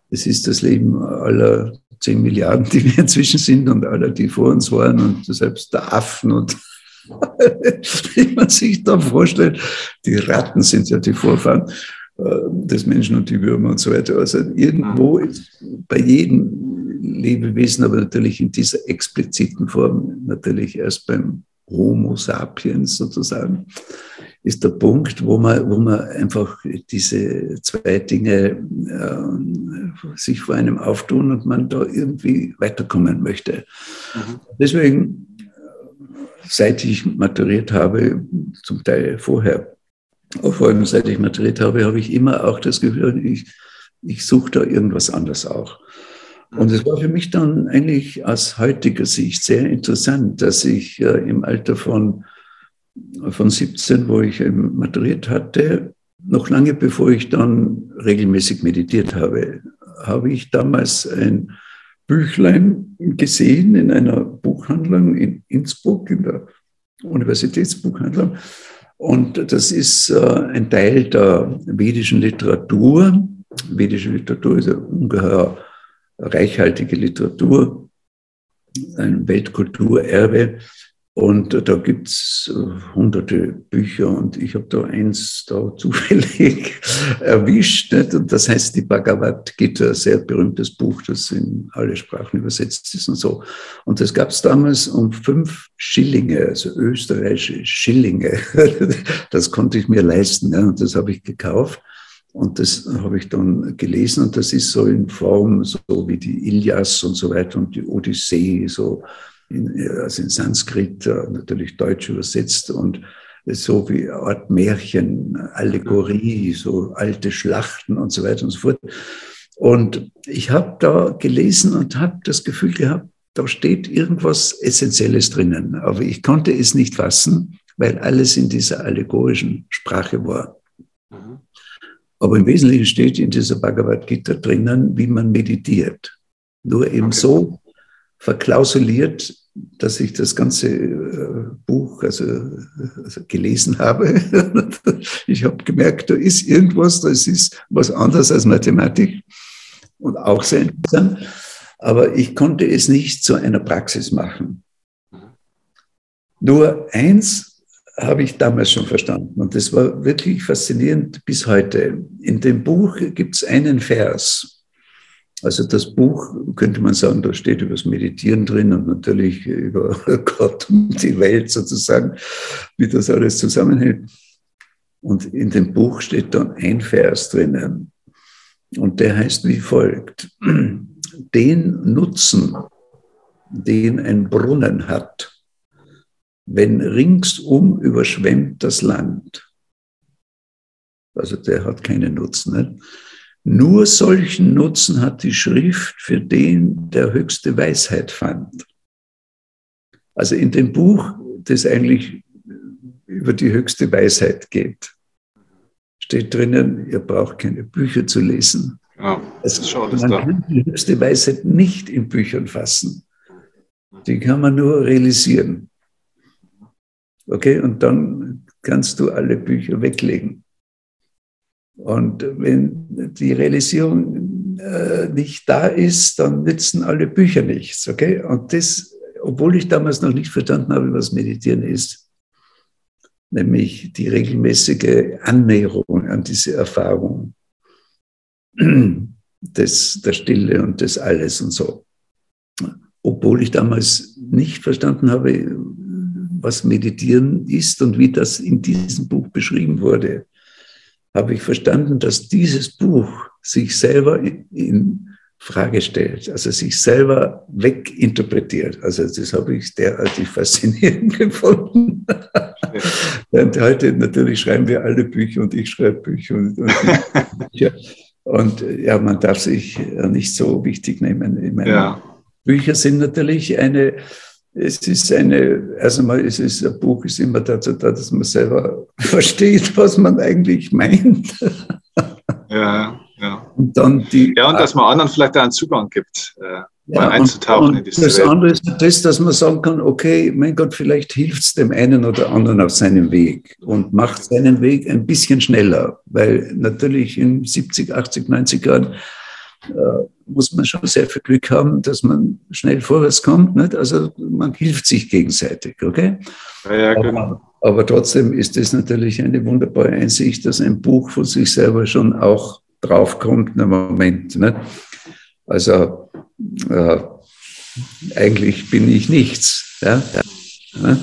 Es ist das Leben aller zehn Milliarden, die wir inzwischen sind und aller, die vor uns waren und selbst der Affen und wie man sich da vorstellt. Die Ratten sind ja die Vorfahren äh, des Menschen und die Würmer und so weiter. Also irgendwo ist bei jedem Lebewesen, aber natürlich in dieser expliziten Form, natürlich erst beim Homo sapiens sozusagen, ist der Punkt, wo man, wo man einfach diese zwei Dinge äh, sich vor einem auftun und man da irgendwie weiterkommen möchte. Mhm. Deswegen, seit ich maturiert habe, zum Teil vorher, vor allem seit ich maturiert habe, habe ich immer auch das Gefühl, ich, ich suche da irgendwas anderes auch. Und es war für mich dann eigentlich aus heutiger Sicht sehr interessant, dass ich äh, im Alter von, von 17, wo ich ähm, maturiert hatte, noch lange bevor ich dann regelmäßig meditiert habe, habe ich damals ein Büchlein gesehen in einer Buchhandlung in Innsbruck, in der Universitätsbuchhandlung. Und das ist äh, ein Teil der vedischen Literatur. Vedische Literatur ist ja ungeheuer reichhaltige Literatur, ein Weltkulturerbe. Und da gibt es äh, hunderte Bücher und ich habe da eins da zufällig erwischt. Nicht? Und das heißt die Bhagavad Gita, ein sehr berühmtes Buch, das in alle Sprachen übersetzt ist und so. Und das gab es damals um fünf Schillinge, also österreichische Schillinge. Das konnte ich mir leisten ja? und das habe ich gekauft. Und das habe ich dann gelesen und das ist so in Form, so wie die Ilias und so weiter und die Odyssee, so in, also in Sanskrit, äh, natürlich deutsch übersetzt und so wie Art Märchen, Allegorie, so alte Schlachten und so weiter und so fort. Und ich habe da gelesen und habe das Gefühl gehabt, da steht irgendwas Essentielles drinnen. Aber ich konnte es nicht fassen, weil alles in dieser allegorischen Sprache war. Mhm. Aber im Wesentlichen steht in dieser Bhagavad Gita drinnen, wie man meditiert. Nur eben okay. so verklausuliert, dass ich das ganze äh, Buch also, also gelesen habe. ich habe gemerkt, da ist irgendwas, das ist was anderes als Mathematik und auch sehr interessant. Aber ich konnte es nicht zu einer Praxis machen. Nur eins habe ich damals schon verstanden. Und das war wirklich faszinierend bis heute. In dem Buch gibt es einen Vers. Also das Buch, könnte man sagen, da steht über das Meditieren drin und natürlich über Gott und die Welt sozusagen, wie das alles zusammenhält. Und in dem Buch steht dann ein Vers drinnen. Und der heißt wie folgt. Den Nutzen, den ein Brunnen hat, wenn ringsum überschwemmt das Land. Also der hat keinen Nutzen. Nicht? Nur solchen Nutzen hat die Schrift für den, der höchste Weisheit fand. Also in dem Buch, das eigentlich über die höchste Weisheit geht, steht drinnen, ihr braucht keine Bücher zu lesen. Ja, das ist schon man da. kann die höchste Weisheit nicht in Büchern fassen. Die kann man nur realisieren. Okay, und dann kannst du alle Bücher weglegen. Und wenn die Realisierung äh, nicht da ist, dann nützen alle Bücher nichts. Okay? Und das, obwohl ich damals noch nicht verstanden habe, was Meditieren ist, nämlich die regelmäßige Annäherung an diese Erfahrung des, der Stille und des Alles und so. Obwohl ich damals nicht verstanden habe, was Meditieren ist und wie das in diesem Buch beschrieben wurde habe ich verstanden, dass dieses Buch sich selber in, Frage stellt, also sich selber weginterpretiert. Also das habe ich derartig faszinierend gefunden. und heute natürlich schreiben wir alle Bücher und ich schreibe Bücher und, und Bücher. Und ja, man darf sich nicht so wichtig nehmen. Meine, ja. Bücher sind natürlich eine es ist eine, also mal, es ist, ein Buch ist immer dazu da, dass man selber versteht, was man eigentlich meint. Ja, ja. Und dann die, ja, und dass man anderen vielleicht einen Zugang gibt, äh, ja, einzutauchen und, und in diese Das Welt. andere ist das, dass man sagen kann, okay, mein Gott, vielleicht hilft es dem einen oder anderen auf seinem Weg und macht seinen Weg ein bisschen schneller, weil natürlich in 70, 80, 90 Jahren muss man schon sehr viel Glück haben, dass man schnell vorwärts kommt. Nicht? Also man hilft sich gegenseitig, okay? Ja, ja, genau. aber, aber trotzdem ist es natürlich eine wunderbare Einsicht, dass ein Buch von sich selber schon auch draufkommt, im Moment. Nicht? Also äh, eigentlich bin ich nichts. Ja? ja?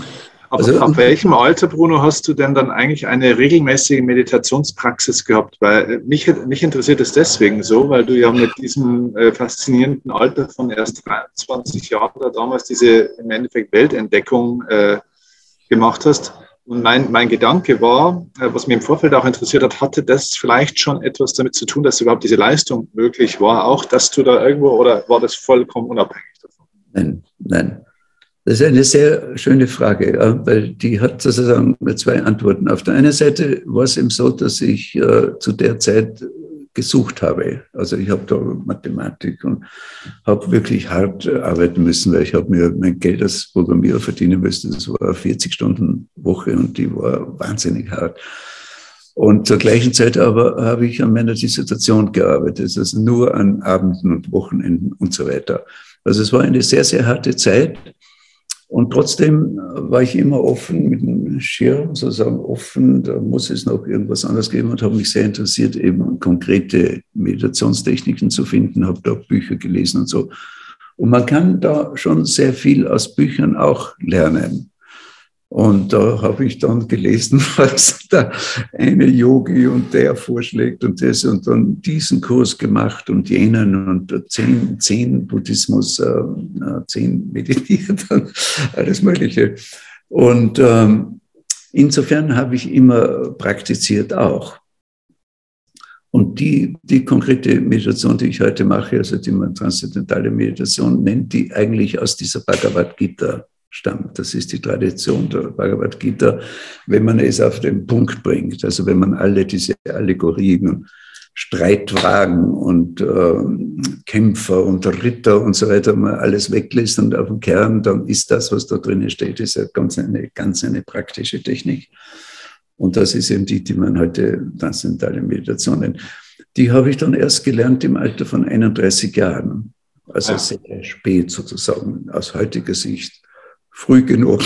Ab, also, ab welchem Alter, Bruno, hast du denn dann eigentlich eine regelmäßige Meditationspraxis gehabt? Weil äh, mich, mich interessiert es deswegen so, weil du ja mit diesem äh, faszinierenden Alter von erst 23 Jahren da damals diese im Endeffekt Weltentdeckung äh, gemacht hast. Und mein, mein Gedanke war, äh, was mich im Vorfeld auch interessiert hat, hatte das vielleicht schon etwas damit zu tun, dass überhaupt diese Leistung möglich war, auch dass du da irgendwo, oder war das vollkommen unabhängig davon? Nein, nein. Das ist eine sehr schöne Frage, weil die hat sozusagen zwei Antworten. Auf der einen Seite war es eben so, dass ich äh, zu der Zeit gesucht habe. Also ich habe da Mathematik und habe wirklich hart arbeiten müssen, weil ich habe mir mein Geld als Programmierer verdienen müssen. Das war eine 40 Stunden Woche und die war wahnsinnig hart. Und zur gleichen Zeit aber habe ich an meiner Dissertation gearbeitet, also nur an Abenden und Wochenenden und so weiter. Also es war eine sehr, sehr harte Zeit. Und trotzdem war ich immer offen mit einem Schirm, sozusagen offen, da muss es noch irgendwas anderes geben und habe mich sehr interessiert, eben konkrete Meditationstechniken zu finden, habe da Bücher gelesen und so. Und man kann da schon sehr viel aus Büchern auch lernen. Und da habe ich dann gelesen, was da eine Yogi und der vorschlägt und das und dann diesen Kurs gemacht und jenen und zehn, zehn Buddhismus, äh, zehn meditiert und alles Mögliche. Und ähm, insofern habe ich immer praktiziert auch. Und die, die konkrete Meditation, die ich heute mache, also die man transzendentale Meditation nennt, die eigentlich aus dieser Bhagavad Gita stammt. Das ist die Tradition der Bhagavad Gita, wenn man es auf den Punkt bringt. Also wenn man alle diese Allegorien und Streitwagen und äh, Kämpfer und Ritter und so weiter mal alles weglässt und auf dem Kern, dann ist das, was da drin steht, ist ja ganz eine, ganz eine praktische Technik. Und das ist eben die, die man heute transzendentale Meditationen. Die habe ich dann erst gelernt im Alter von 31 Jahren. Also ja. sehr spät sozusagen aus heutiger Sicht früh genug.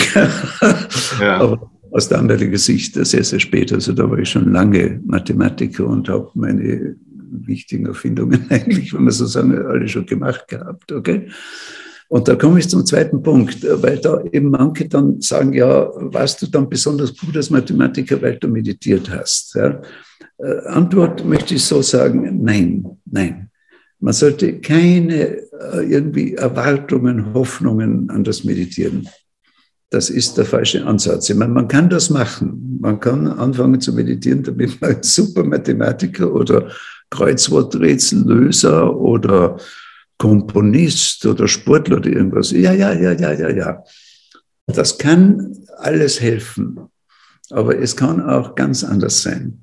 ja. Aber aus damaliger Sicht sehr, sehr spät. Also da war ich schon lange Mathematiker und habe meine wichtigen Erfindungen eigentlich, wenn man so sagen, alle schon gemacht gehabt. Okay? Und da komme ich zum zweiten Punkt, weil da eben manche dann sagen, ja, warst du dann besonders gut als Mathematiker, weil du meditiert hast? Ja? Äh, Antwort möchte ich so sagen, nein, nein. Man sollte keine äh, irgendwie Erwartungen, Hoffnungen an das Meditieren das ist der falsche Ansatz. Ich meine, man kann das machen. Man kann anfangen zu meditieren, damit man ein super Mathematiker oder Kreuzworträtsellöser oder Komponist oder Sportler oder irgendwas. Ja, ja, ja, ja, ja, ja. Das kann alles helfen. Aber es kann auch ganz anders sein.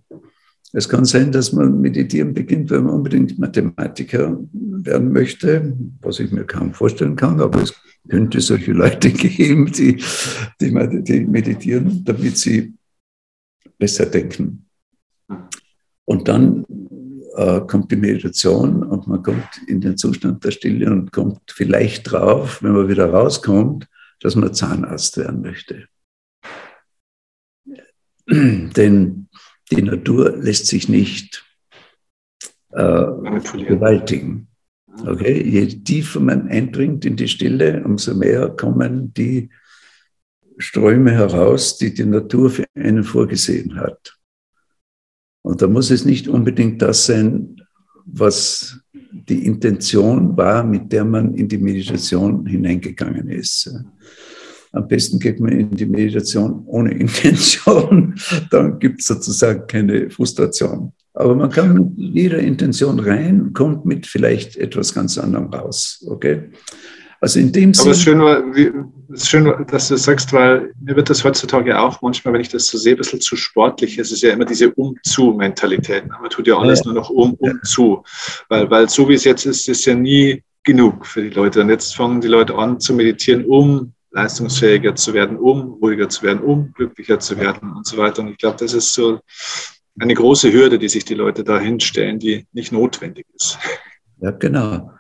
Es kann sein, dass man meditieren beginnt, wenn man unbedingt Mathematiker werden möchte, was ich mir kaum vorstellen kann, aber es könnte solche Leute geben, die, die, meditieren, damit sie besser denken. Und dann äh, kommt die Meditation und man kommt in den Zustand der Stille und kommt vielleicht drauf, wenn man wieder rauskommt, dass man Zahnarzt werden möchte. Denn die Natur lässt sich nicht äh, gewaltigen. Okay? Je tiefer man eindringt in die Stille, umso mehr kommen die Ströme heraus, die die Natur für einen vorgesehen hat. Und da muss es nicht unbedingt das sein, was die Intention war, mit der man in die Meditation hineingegangen ist. Am besten geht man in die Meditation ohne Intention, dann gibt es sozusagen keine Frustration. Aber man kann mit jeder Intention rein, kommt mit vielleicht etwas ganz anderem raus. Okay? Also in dem Sinne. Aber es ist schön, wie, es ist schön, dass du das sagst, weil mir wird das heutzutage auch manchmal, wenn ich das so sehe, ein bisschen zu sportlich. Es ist ja immer diese Um-zu-Mentalität. Man tut ja alles ja. nur noch um, um zu. Weil, weil so wie es jetzt ist, ist ja nie genug für die Leute. Und jetzt fangen die Leute an zu meditieren, um leistungsfähiger zu werden, um ruhiger zu werden, um glücklicher zu werden und so weiter. Und ich glaube, das ist so eine große Hürde, die sich die Leute da hinstellen, die nicht notwendig ist. Ja, genau.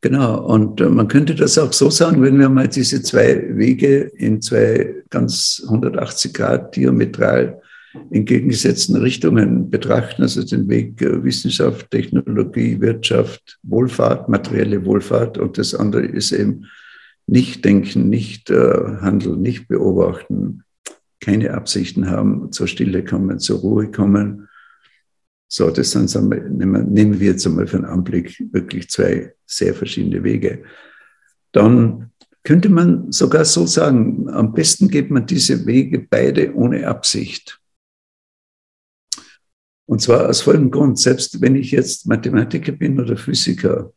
Genau. Und äh, man könnte das auch so sagen, wenn wir mal diese zwei Wege in zwei ganz 180 Grad diametral entgegengesetzten Richtungen betrachten, also den Weg äh, Wissenschaft, Technologie, Wirtschaft, Wohlfahrt, materielle Wohlfahrt und das andere ist eben nicht denken, nicht äh, handeln, nicht beobachten, keine Absichten haben, zur Stille kommen, zur Ruhe kommen. So, das sind, nehmen wir jetzt einmal für einen Anblick wirklich zwei sehr verschiedene Wege. Dann könnte man sogar so sagen, am besten geht man diese Wege beide ohne Absicht. Und zwar aus folgendem Grund, selbst wenn ich jetzt Mathematiker bin oder Physiker,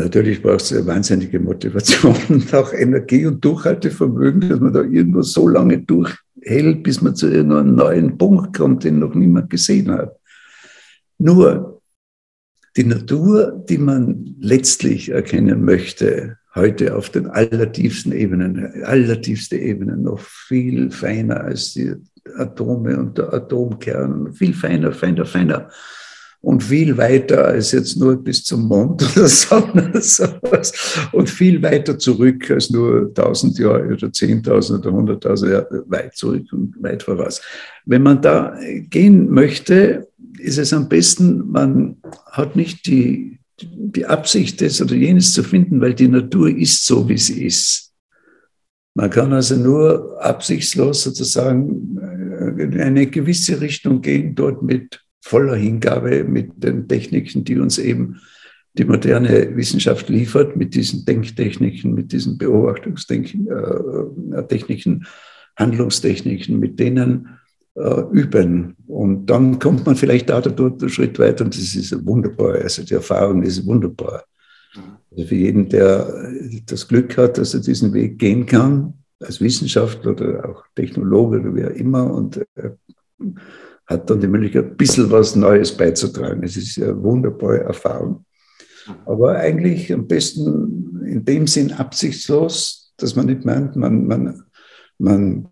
Natürlich braucht es eine wahnsinnige Motivation und auch Energie und Durchhaltevermögen, dass man da irgendwo so lange durchhält, bis man zu irgendeinem neuen Punkt kommt, den noch niemand gesehen hat. Nur die Natur, die man letztlich erkennen möchte, heute auf den allertiefsten Ebenen, allertiefste Ebenen, noch viel feiner als die Atome und der Atomkern, viel feiner, feiner, feiner und viel weiter als jetzt nur bis zum Mond oder sowas und viel weiter zurück als nur 1000 Jahre oder 10.000 oder 100.000 Jahre weit zurück und weit voraus. Wenn man da gehen möchte, ist es am besten, man hat nicht die, die Absicht, das oder jenes zu finden, weil die Natur ist so, wie sie ist. Man kann also nur absichtslos sozusagen äh, in eine gewisse Richtung gehen, dort mit voller Hingabe mit den Techniken, die uns eben die moderne Wissenschaft liefert, mit diesen Denktechniken, mit diesen Beobachtungstechniken, äh, Handlungstechniken, mit denen äh, üben. Und dann kommt man vielleicht da einen Schritt weiter und das ist wunderbar. Also die Erfahrung ist wunderbar. Also für jeden, der das Glück hat, dass er diesen Weg gehen kann, als Wissenschaftler oder auch Technologe oder wer immer und äh, hat dann die Möglichkeit, ein bisschen was Neues beizutragen. Es ist eine wunderbare Erfahrung. Aber eigentlich am besten in dem Sinn absichtslos, dass man nicht meint, man, man, man,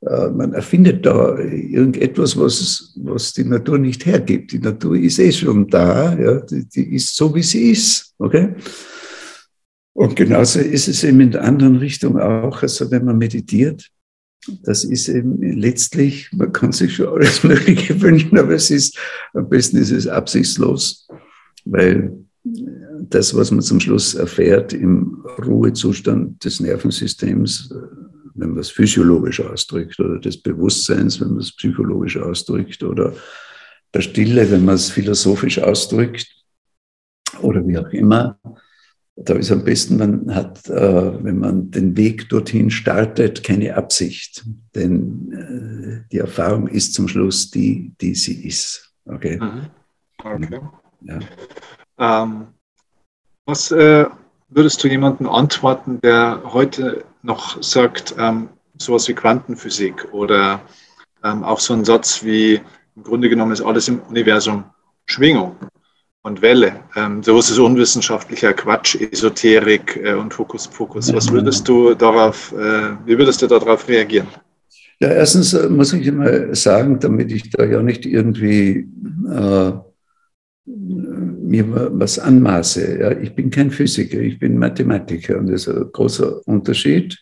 äh, man erfindet da irgendetwas, was, was die Natur nicht hergibt. Die Natur ist eh schon da, ja, die, die ist so, wie sie ist. Okay? Und genauso ist es eben in der anderen Richtung auch. Also wenn man meditiert, das ist eben letztlich, man kann sich schon alles Mögliche wünschen, aber es ist, am besten ist es absichtslos, weil das, was man zum Schluss erfährt im Ruhezustand des Nervensystems, wenn man es physiologisch ausdrückt, oder des Bewusstseins, wenn man es psychologisch ausdrückt, oder der Stille, wenn man es philosophisch ausdrückt, oder wie auch immer, da ist am besten, man hat, äh, wenn man den Weg dorthin startet, keine Absicht. Denn äh, die Erfahrung ist zum Schluss die, die sie ist. Okay. Mhm. Okay. Ja. Ähm, was äh, würdest du jemandem antworten, der heute noch sagt, ähm, sowas wie Quantenphysik oder ähm, auch so ein Satz wie, im Grunde genommen ist alles im Universum Schwingung und Welle. Ähm, sowas ist unwissenschaftlicher Quatsch, Esoterik äh, und Fokus-Fokus. Was würdest du darauf, äh, wie würdest du darauf reagieren? Ja, erstens äh, muss ich immer sagen, damit ich da ja nicht irgendwie äh, mir was anmaße. Ja, ich bin kein Physiker, ich bin Mathematiker und das ist ein großer Unterschied.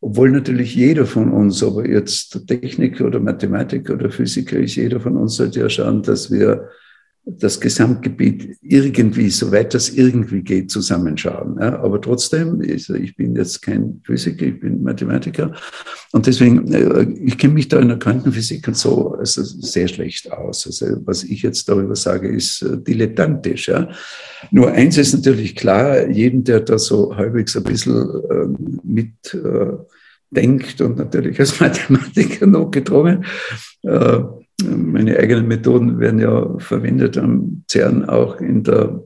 Obwohl natürlich jeder von uns, ob er jetzt Techniker oder Mathematiker oder Physiker ist, jeder von uns sollte ja schauen, dass wir das Gesamtgebiet irgendwie, soweit das irgendwie geht, zusammenschauen. Ja, aber trotzdem, ich bin jetzt kein Physiker, ich bin Mathematiker und deswegen, äh, ich kenne mich da in der Quantenphysik und so also sehr schlecht aus. Also was ich jetzt darüber sage, ist äh, dilettantisch. Ja. Nur eins ist natürlich klar, jeden, der da so halbwegs ein bisschen ähm, mit äh, und natürlich als Mathematiker noch gedrungen, meine eigenen Methoden werden ja verwendet am CERN auch in der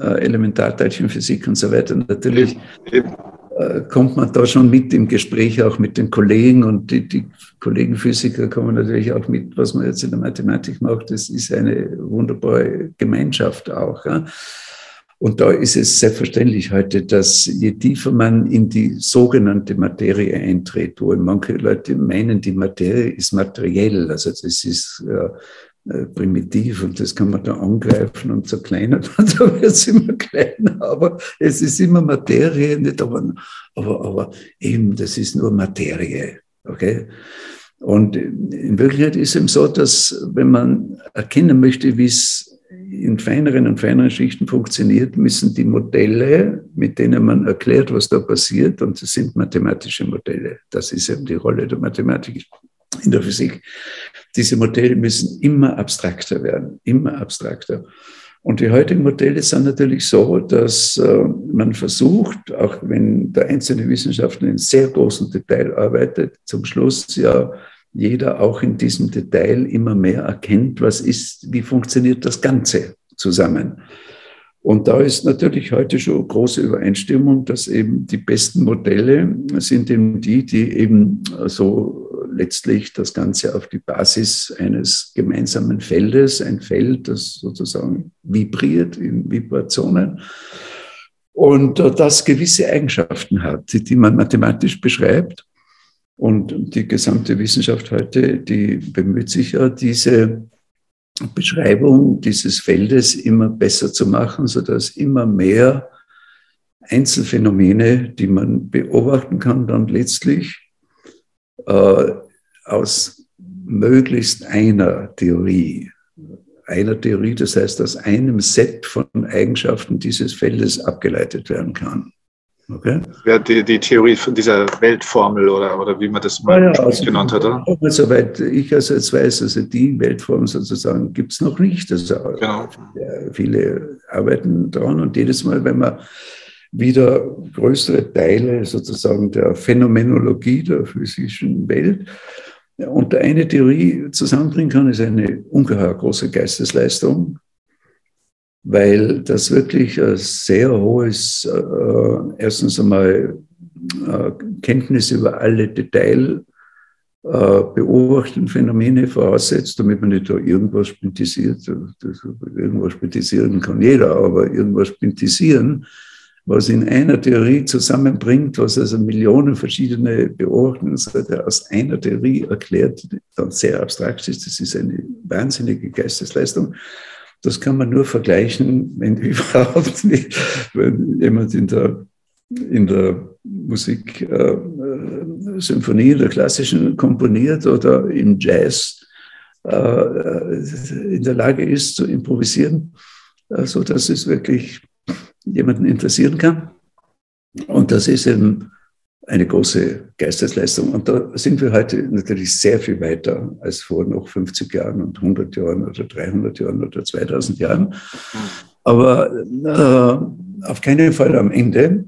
äh, Elementarteilchenphysik und so weiter. Natürlich äh, kommt man da schon mit im Gespräch auch mit den Kollegen und die, die Kollegen Physiker kommen natürlich auch mit, was man jetzt in der Mathematik macht. Das ist eine wunderbare Gemeinschaft auch. Ja. Und da ist es selbstverständlich heute, dass je tiefer man in die sogenannte Materie eintritt, wo manche Leute meinen, die Materie ist materiell, also das ist äh, primitiv und das kann man da angreifen und zerkleinern und da wird es immer kleiner, aber es ist immer Materie, nicht aber, aber, aber eben, das ist nur Materie, okay? Und in Wirklichkeit ist es eben so, dass wenn man erkennen möchte, wie es in feineren und feineren Schichten funktioniert, müssen die Modelle, mit denen man erklärt, was da passiert, und das sind mathematische Modelle, das ist eben die Rolle der Mathematik in der Physik, diese Modelle müssen immer abstrakter werden, immer abstrakter. Und die heutigen Modelle sind natürlich so, dass äh, man versucht, auch wenn der einzelne Wissenschaftler in sehr großem Detail arbeitet, zum Schluss ja jeder auch in diesem Detail immer mehr erkennt, was ist, wie funktioniert das Ganze zusammen. Und da ist natürlich heute schon große Übereinstimmung, dass eben die besten Modelle sind eben die, die eben so letztlich das Ganze auf die Basis eines gemeinsamen Feldes, ein Feld, das sozusagen vibriert in Vibrationen und das gewisse Eigenschaften hat, die man mathematisch beschreibt und die gesamte Wissenschaft heute, die bemüht sich ja, diese Beschreibung dieses Feldes immer besser zu machen, sodass immer mehr Einzelfänomene, die man beobachten kann, dann letztlich äh, aus möglichst einer Theorie, einer Theorie, das heißt aus einem Set von Eigenschaften dieses Feldes abgeleitet werden kann. Okay. Ja, die, die Theorie von dieser Weltformel oder, oder wie man das mal ja, ja, also, genannt hat, oder? Soweit ich also jetzt weiß, also die Weltform sozusagen gibt es noch nicht. Also genau. viele arbeiten daran und jedes Mal, wenn man wieder größere Teile sozusagen der Phänomenologie der physischen Welt unter eine Theorie zusammenbringen kann, ist eine ungeheuer große Geistesleistung weil das wirklich ein sehr hohes, äh, erstens einmal äh, Kenntnis über alle Detail äh, beobachteten Phänomene voraussetzt, damit man nicht da irgendwas spintisiert. irgendwas spintisieren kann jeder, aber irgendwas spintisieren, was in einer Theorie zusammenbringt, was also Millionen verschiedene Beobachtungsseite aus einer Theorie erklärt, dann sehr abstrakt ist. Das ist eine wahnsinnige Geistesleistung. Das kann man nur vergleichen, wenn überhaupt nicht, wenn jemand in der, in der Musik, äh, äh, Symphonie der klassischen komponiert oder im Jazz äh, in der Lage ist zu improvisieren, äh, so dass es wirklich jemanden interessieren kann. Und das ist eben eine große Geistesleistung. Und da sind wir heute natürlich sehr viel weiter als vor noch 50 Jahren und 100 Jahren oder 300 Jahren oder 2000 Jahren. Aber äh, auf keinen Fall am Ende.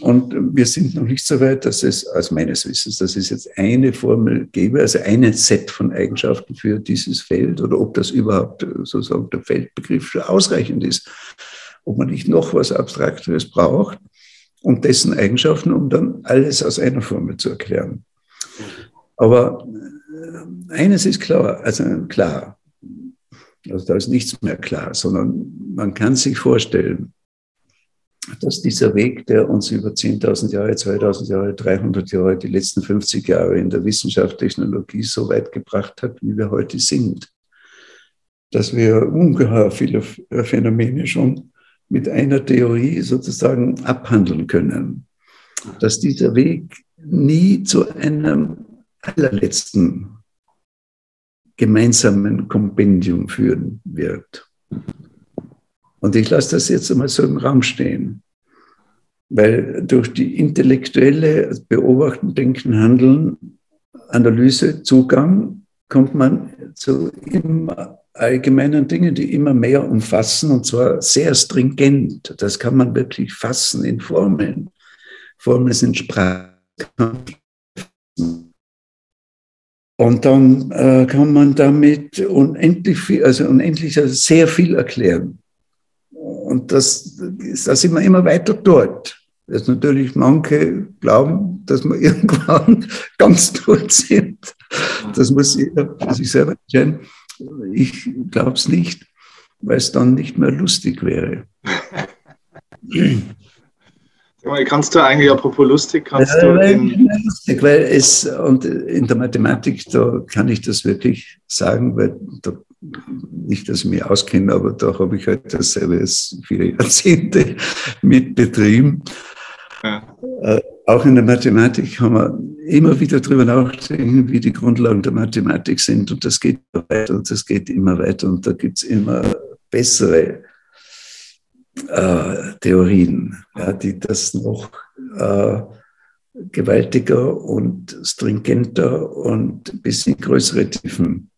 Und wir sind noch nicht so weit, dass es aus meines Wissens, dass es jetzt eine Formel gäbe, also ein Set von Eigenschaften für dieses Feld oder ob das überhaupt sozusagen der Feldbegriff schon ausreichend ist. Ob man nicht noch was Abstrakteres braucht und dessen Eigenschaften, um dann alles aus einer Formel zu erklären. Aber äh, eines ist klar, also klar, also da ist nichts mehr klar, sondern man kann sich vorstellen, dass dieser Weg, der uns über 10.000 Jahre, 2.000 Jahre, 300 Jahre, die letzten 50 Jahre in der Wissenschaft, Technologie so weit gebracht hat, wie wir heute sind, dass wir ungeheuer viele Phänomene schon mit einer Theorie sozusagen abhandeln können, dass dieser Weg nie zu einem allerletzten gemeinsamen Kompendium führen wird. Und ich lasse das jetzt einmal so im Raum stehen, weil durch die intellektuelle Beobachten, Denken, Handeln, Analyse, Zugang kommt man zu immer allgemeinen Dingen, die immer mehr umfassen und zwar sehr stringent. Das kann man wirklich fassen in Formeln. Formeln sind Sprache. Und dann äh, kann man damit unendlich viel, also unendlich sehr viel erklären. Und das, da sind wir immer weiter dort. Dass natürlich manche glauben, dass wir irgendwann ganz dort sind. Das muss jeder für sich selber entscheiden. Ich glaube es nicht, weil es dann nicht mehr lustig wäre. Kannst du eigentlich, apropos lustig, kannst ja, du. In lustig, weil es, und in der Mathematik, da kann ich das wirklich sagen, weil da, nicht, dass ich mich auskenne, aber da habe ich halt dasselbe viele Jahrzehnte mit betrieben. Ja. Äh, auch in der Mathematik haben wir immer wieder darüber nachdenken, wie die Grundlagen der Mathematik sind. Und das geht weiter und das geht immer weiter. Und da gibt es immer bessere äh, Theorien, ja, die das noch äh, gewaltiger und stringenter und ein bisschen größere Tiefen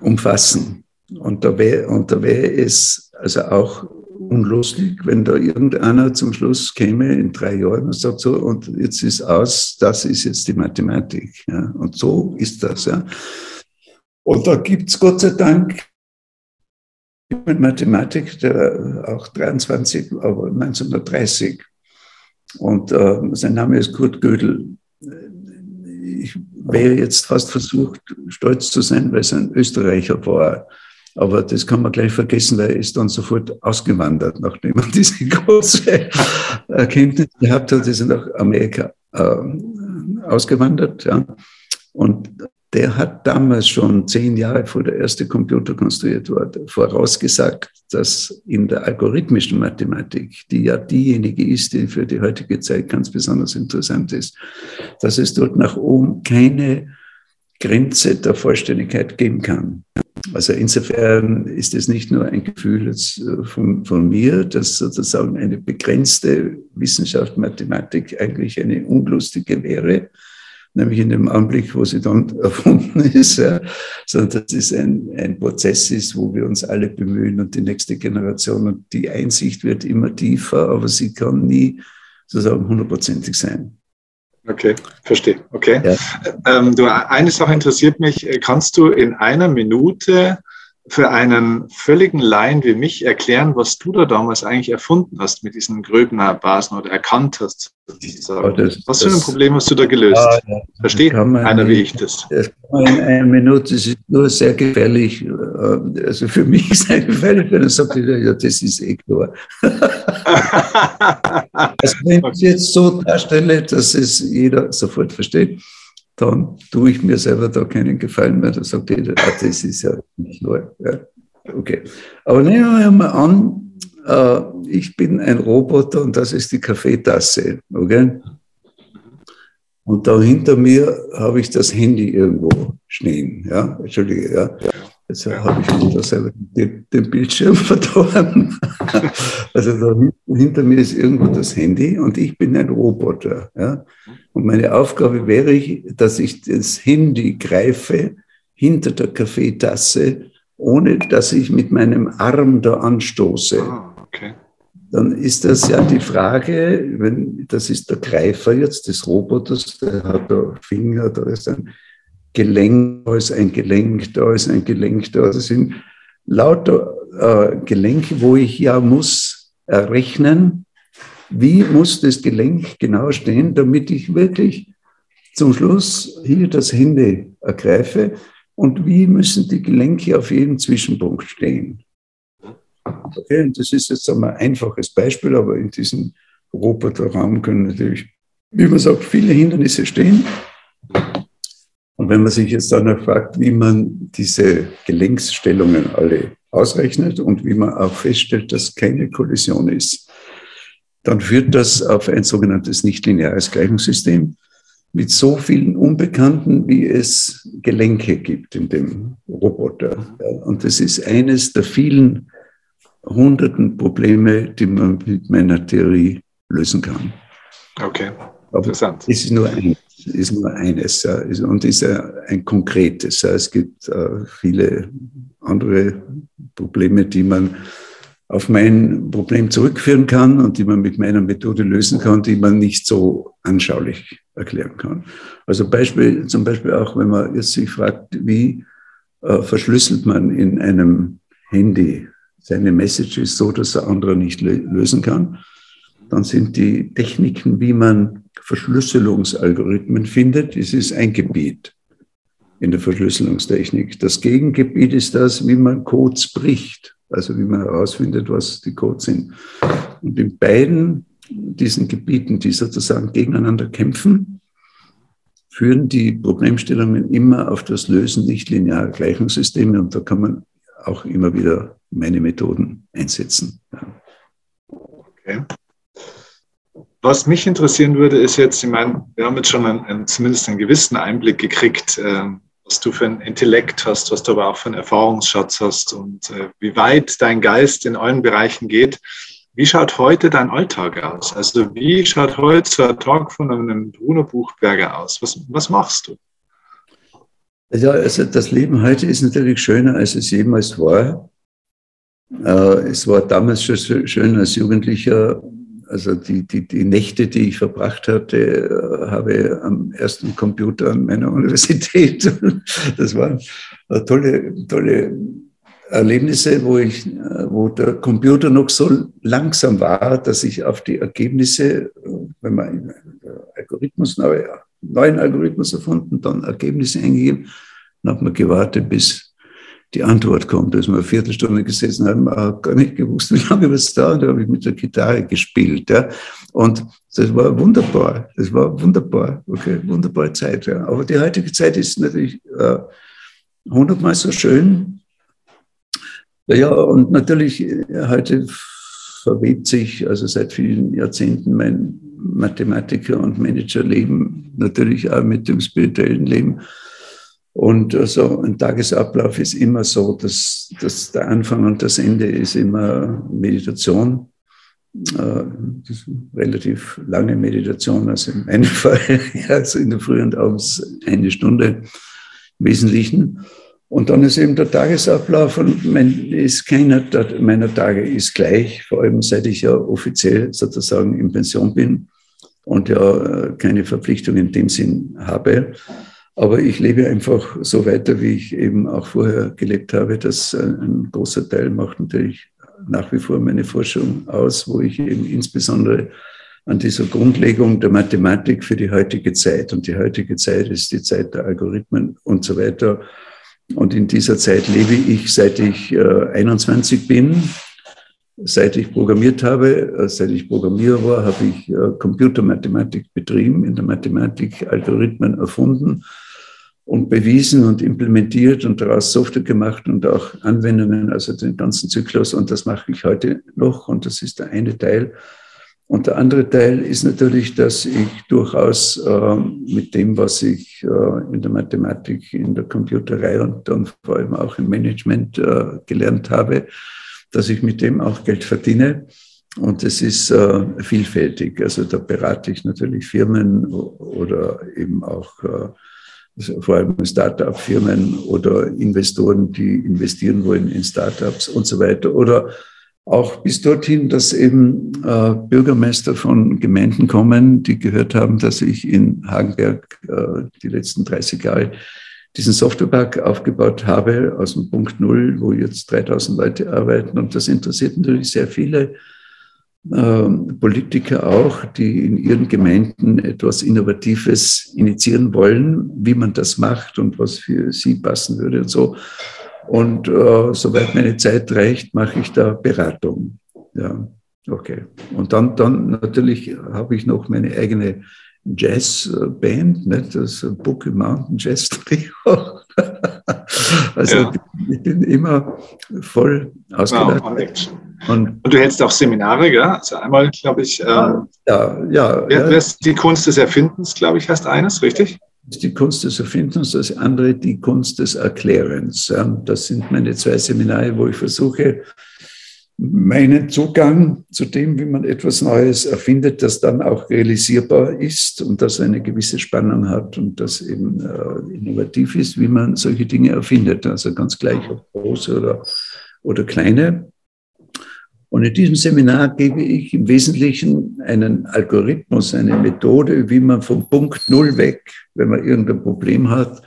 umfassen. Und da wäre wär es also auch unlustig, wenn da irgendeiner zum Schluss käme in drei Jahren und sagt so, und jetzt ist aus, das ist jetzt die Mathematik. Ja. Und so ist das. Ja. Und da gibt es Gott sei Dank mit Mathematik, der auch 23, aber 1930. Und äh, sein Name ist Kurt Gödel. Ich wäre jetzt fast versucht, stolz zu sein, weil es ein Österreicher war. Aber das kann man gleich vergessen, weil er ist dann sofort ausgewandert, nachdem er diese große Erkenntnis gehabt hat, ist er nach Amerika äh, ausgewandert. Ja. Und der hat damals schon zehn Jahre vor der erste Computer konstruiert wurde, vorausgesagt, dass in der algorithmischen Mathematik, die ja diejenige ist, die für die heutige Zeit ganz besonders interessant ist, dass es dort nach oben keine Grenze der Vollständigkeit geben kann. Also insofern ist es nicht nur ein Gefühl äh, von, von mir, dass sozusagen eine begrenzte Wissenschaft, Mathematik eigentlich eine unlustige wäre, nämlich in dem Augenblick, wo sie dann erfunden ist, ja, sondern dass es ein, ein Prozess ist, wo wir uns alle bemühen und die nächste Generation und die Einsicht wird immer tiefer, aber sie kann nie sozusagen hundertprozentig sein. Okay, verstehe. Okay. Ja. Ähm, du, eine Sache interessiert mich. Kannst du in einer Minute für einen völligen Laien wie mich erklären, was du da damals eigentlich erfunden hast mit diesen Gröbner-Basen oder erkannt hast? Oh, das, was für ein Problem hast du da gelöst? Ah, ja, Versteht einer wie ich das? Das kann man in einer Minute, das ist nur sehr gefährlich. Äh, also für mich ist es sehr gefährlich, wenn er sagt, ja, das ist eh klar. also wenn ich es jetzt so darstelle, dass es jeder sofort versteht, dann tue ich mir selber da keinen Gefallen mehr. Da sagt jeder, ah, das ist ja nicht nur. Ja. Okay. Aber nehmen wir mal an, äh, ich bin ein Roboter und das ist die Kaffeetasse. Okay? Und da hinter mir habe ich das Handy irgendwo stehen. Ja? Entschuldige, ja. Jetzt habe ich da selber den, den Bildschirm verdorben. also da hinter mir ist irgendwo das Handy und ich bin ein Roboter. Ja? Und meine Aufgabe wäre, dass ich das Handy greife hinter der Kaffeetasse, ohne dass ich mit meinem Arm da anstoße. Ah, okay. dann ist das ja die Frage, wenn, das ist der Greifer jetzt des Roboters, der hat da Finger, da ist ein Gelenk, da ist ein Gelenk, da ist ein Gelenk, da sind lauter äh, Gelenke, wo ich ja muss errechnen, wie muss das Gelenk genau stehen, damit ich wirklich zum Schluss hier das Hände ergreife und wie müssen die Gelenke auf jedem Zwischenpunkt stehen. Okay, und das ist jetzt einmal ein einfaches Beispiel, aber in diesem Roboterraum können natürlich, wie man sagt, viele Hindernisse stehen. Und wenn man sich jetzt dann fragt, wie man diese Gelenksstellungen alle ausrechnet und wie man auch feststellt, dass keine Kollision ist, dann führt das auf ein sogenanntes nichtlineares Gleichungssystem mit so vielen Unbekannten, wie es Gelenke gibt in dem Roboter. Und das ist eines der vielen hunderten Probleme, die man mit meiner Theorie lösen kann. Okay, interessant. Es ist nur, ein, ist nur eines ja, und ist ein konkretes. Ja. Es gibt äh, viele andere Probleme, die man auf mein Problem zurückführen kann und die man mit meiner Methode lösen kann, die man nicht so anschaulich erklären kann. Also Beispiel, zum Beispiel auch, wenn man jetzt sich fragt, wie äh, verschlüsselt man in einem Handy seine Messages so, dass der andere nicht lösen kann, dann sind die Techniken, wie man Verschlüsselungsalgorithmen findet, das ist ein Gebiet in der Verschlüsselungstechnik. Das Gegengebiet ist das, wie man Codes bricht also wie man herausfindet, was die Codes sind. Und in beiden diesen Gebieten, die sozusagen gegeneinander kämpfen, führen die Problemstellungen immer auf das Lösen nicht-linearer Gleichungssysteme und da kann man auch immer wieder meine Methoden einsetzen. Okay. Was mich interessieren würde, ist jetzt, ich meine, wir haben jetzt schon einen, einen, zumindest einen gewissen Einblick gekriegt, äh, was du für ein Intellekt hast, was du aber auch für einen Erfahrungsschatz hast und äh, wie weit dein Geist in allen Bereichen geht. Wie schaut heute dein Alltag aus? Also wie schaut heute so ein Tag von einem Bruno Buchberger aus? Was, was machst du? Ja, also das Leben heute ist natürlich schöner, als es jemals war. Äh, es war damals schon schön als Jugendlicher also die, die, die Nächte, die ich verbracht hatte, äh, habe am ersten Computer an meiner Universität. Das waren äh, tolle, tolle Erlebnisse, wo, ich, äh, wo der Computer noch so langsam war, dass ich auf die Ergebnisse, wenn man einen Algorithmus, neue, neuen Algorithmus erfunden, dann Ergebnisse eingegeben, dann hat man gewartet, bis die Antwort kommt. Da ist man eine Viertelstunde gesessen, haben wir gar nicht gewusst, wie lange was da, und da habe ich mit der Gitarre gespielt. Ja. Und das war wunderbar. Das war wunderbar. Okay, wunderbare Zeit. Ja. Aber die heutige Zeit ist natürlich äh, hundertmal so schön. Ja, und natürlich äh, heute verwebt sich, also seit vielen Jahrzehnten mein Mathematiker- und Managerleben natürlich auch mit dem spirituellen Leben. Und also ein Tagesablauf ist immer so, dass, dass der Anfang und das Ende ist immer Meditation. Äh, relativ lange Meditation, also in meinem Fall, also in der Früh und abends eine Stunde im Wesentlichen. Und dann ist eben der Tagesablauf und mein, ist keiner meiner Tage ist gleich, vor allem seit ich ja offiziell sozusagen in Pension bin und ja äh, keine Verpflichtung in dem Sinn habe. Aber ich lebe einfach so weiter, wie ich eben auch vorher gelebt habe. Das ein großer Teil macht natürlich nach wie vor meine Forschung aus, wo ich eben insbesondere an dieser Grundlegung der Mathematik für die heutige Zeit. Und die heutige Zeit ist die Zeit der Algorithmen und so weiter. Und in dieser Zeit lebe ich, seit ich äh, 21 bin. Seit ich programmiert habe, äh, seit ich Programmierer war, habe ich äh, Computermathematik betrieben, in der Mathematik Algorithmen erfunden und bewiesen und implementiert und daraus Software gemacht und auch Anwendungen, also den ganzen Zyklus. Und das mache ich heute noch und das ist der eine Teil. Und der andere Teil ist natürlich, dass ich durchaus äh, mit dem, was ich äh, in der Mathematik, in der Computerei und dann vor allem auch im Management äh, gelernt habe, dass ich mit dem auch Geld verdiene. Und es ist äh, vielfältig. Also da berate ich natürlich Firmen oder eben auch äh, vor allem Start-up-Firmen oder Investoren, die investieren wollen in Start-ups und so weiter. Oder auch bis dorthin, dass eben äh, Bürgermeister von Gemeinden kommen, die gehört haben, dass ich in Hagenberg äh, die letzten 30 Jahre diesen Softwarepark aufgebaut habe aus dem Punkt Null, wo jetzt 3000 Leute arbeiten. Und das interessiert natürlich sehr viele Politiker auch, die in ihren Gemeinden etwas Innovatives initiieren wollen, wie man das macht und was für sie passen würde und so. Und äh, soweit meine Zeit reicht, mache ich da Beratung. Ja, okay. Und dann, dann natürlich habe ich noch meine eigene Jazzband, nicht? das Bookie Mountain Jazz Trio. also ja. ich bin immer voll ausgelastet. Ja, und, und, du hältst auch Seminare, gell? Also einmal, glaube ich, ähm, ja, ja, ja. Die Kunst des Erfindens, glaube ich, heißt eines, richtig? die Kunst des Erfindens, das andere die Kunst des Erklärens. Das sind meine zwei Seminare, wo ich versuche, meinen Zugang zu dem, wie man etwas Neues erfindet, das dann auch realisierbar ist und das eine gewisse Spannung hat und das eben äh, innovativ ist, wie man solche Dinge erfindet. Also ganz gleich ob große oder, oder kleine. Und in diesem Seminar gebe ich im Wesentlichen einen Algorithmus, eine Methode, wie man vom Punkt Null weg, wenn man irgendein Problem hat,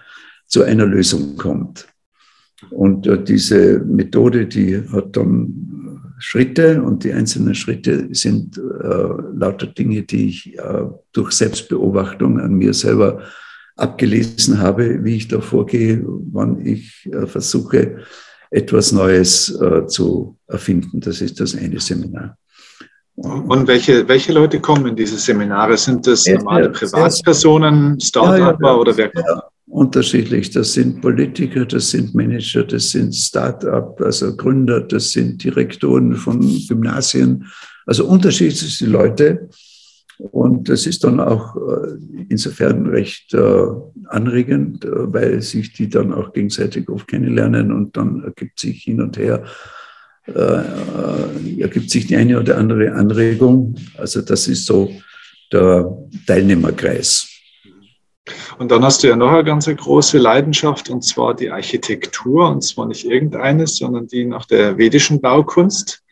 zu einer Lösung kommt. Und äh, diese Methode, die hat dann Schritte und die einzelnen Schritte sind äh, lauter Dinge, die ich äh, durch Selbstbeobachtung an mir selber abgelesen habe, wie ich da vorgehe, wann ich äh, versuche, etwas Neues äh, zu erfinden. Das ist das eine Seminar. Und welche, welche Leute kommen in diese Seminare? Sind das normale Privatpersonen, Start-upper ja, ja, oder wer kommt? Ja, unterschiedlich. Das sind Politiker, das sind Manager, das sind Start-up, also Gründer, das sind Direktoren von Gymnasien, also unterschiedlichste Leute. Und das ist dann auch äh, insofern recht äh, anregend, äh, weil sich die dann auch gegenseitig oft kennenlernen und dann ergibt sich hin und her, ergibt sich die eine oder andere Anregung. Also das ist so der Teilnehmerkreis. Und dann hast du ja noch eine ganz große Leidenschaft, und zwar die Architektur, und zwar nicht irgendeine, sondern die nach der vedischen Baukunst.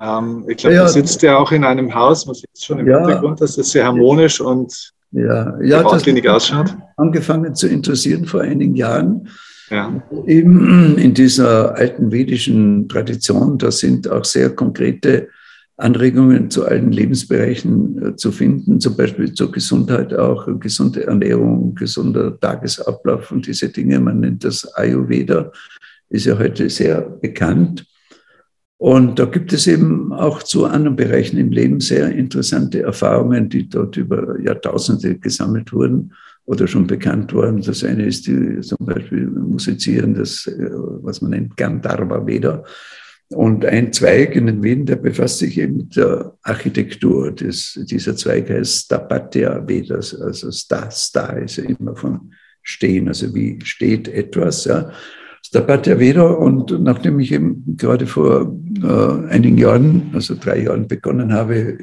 Ähm, ich glaube, ja, du sitzt ja auch in einem Haus, man sieht es schon im ja, Hintergrund, dass es sehr harmonisch und ja, ja, geradlinig ausschaut. Angefangen zu interessieren vor einigen Jahren. Ja. Eben in dieser alten vedischen Tradition, da sind auch sehr konkrete Anregungen zu allen Lebensbereichen äh, zu finden, zum Beispiel zur Gesundheit auch, gesunde Ernährung, gesunder Tagesablauf und diese Dinge. Man nennt das Ayurveda, ist ja heute sehr bekannt. Und da gibt es eben auch zu anderen Bereichen im Leben sehr interessante Erfahrungen, die dort über Jahrtausende gesammelt wurden oder schon bekannt worden. Das eine ist die, zum Beispiel Musizieren, das, äh, was man nennt Gandharva Veda. Und ein Zweig in den Veden, der befasst sich eben mit der Architektur. Das, dieser Zweig heißt Stapatya Vedas, also Sta, Sta ist ja immer von stehen, also wie steht etwas. Ja. Stapatya Veda und nachdem ich eben gerade vor äh, einigen Jahren, also drei Jahren begonnen habe,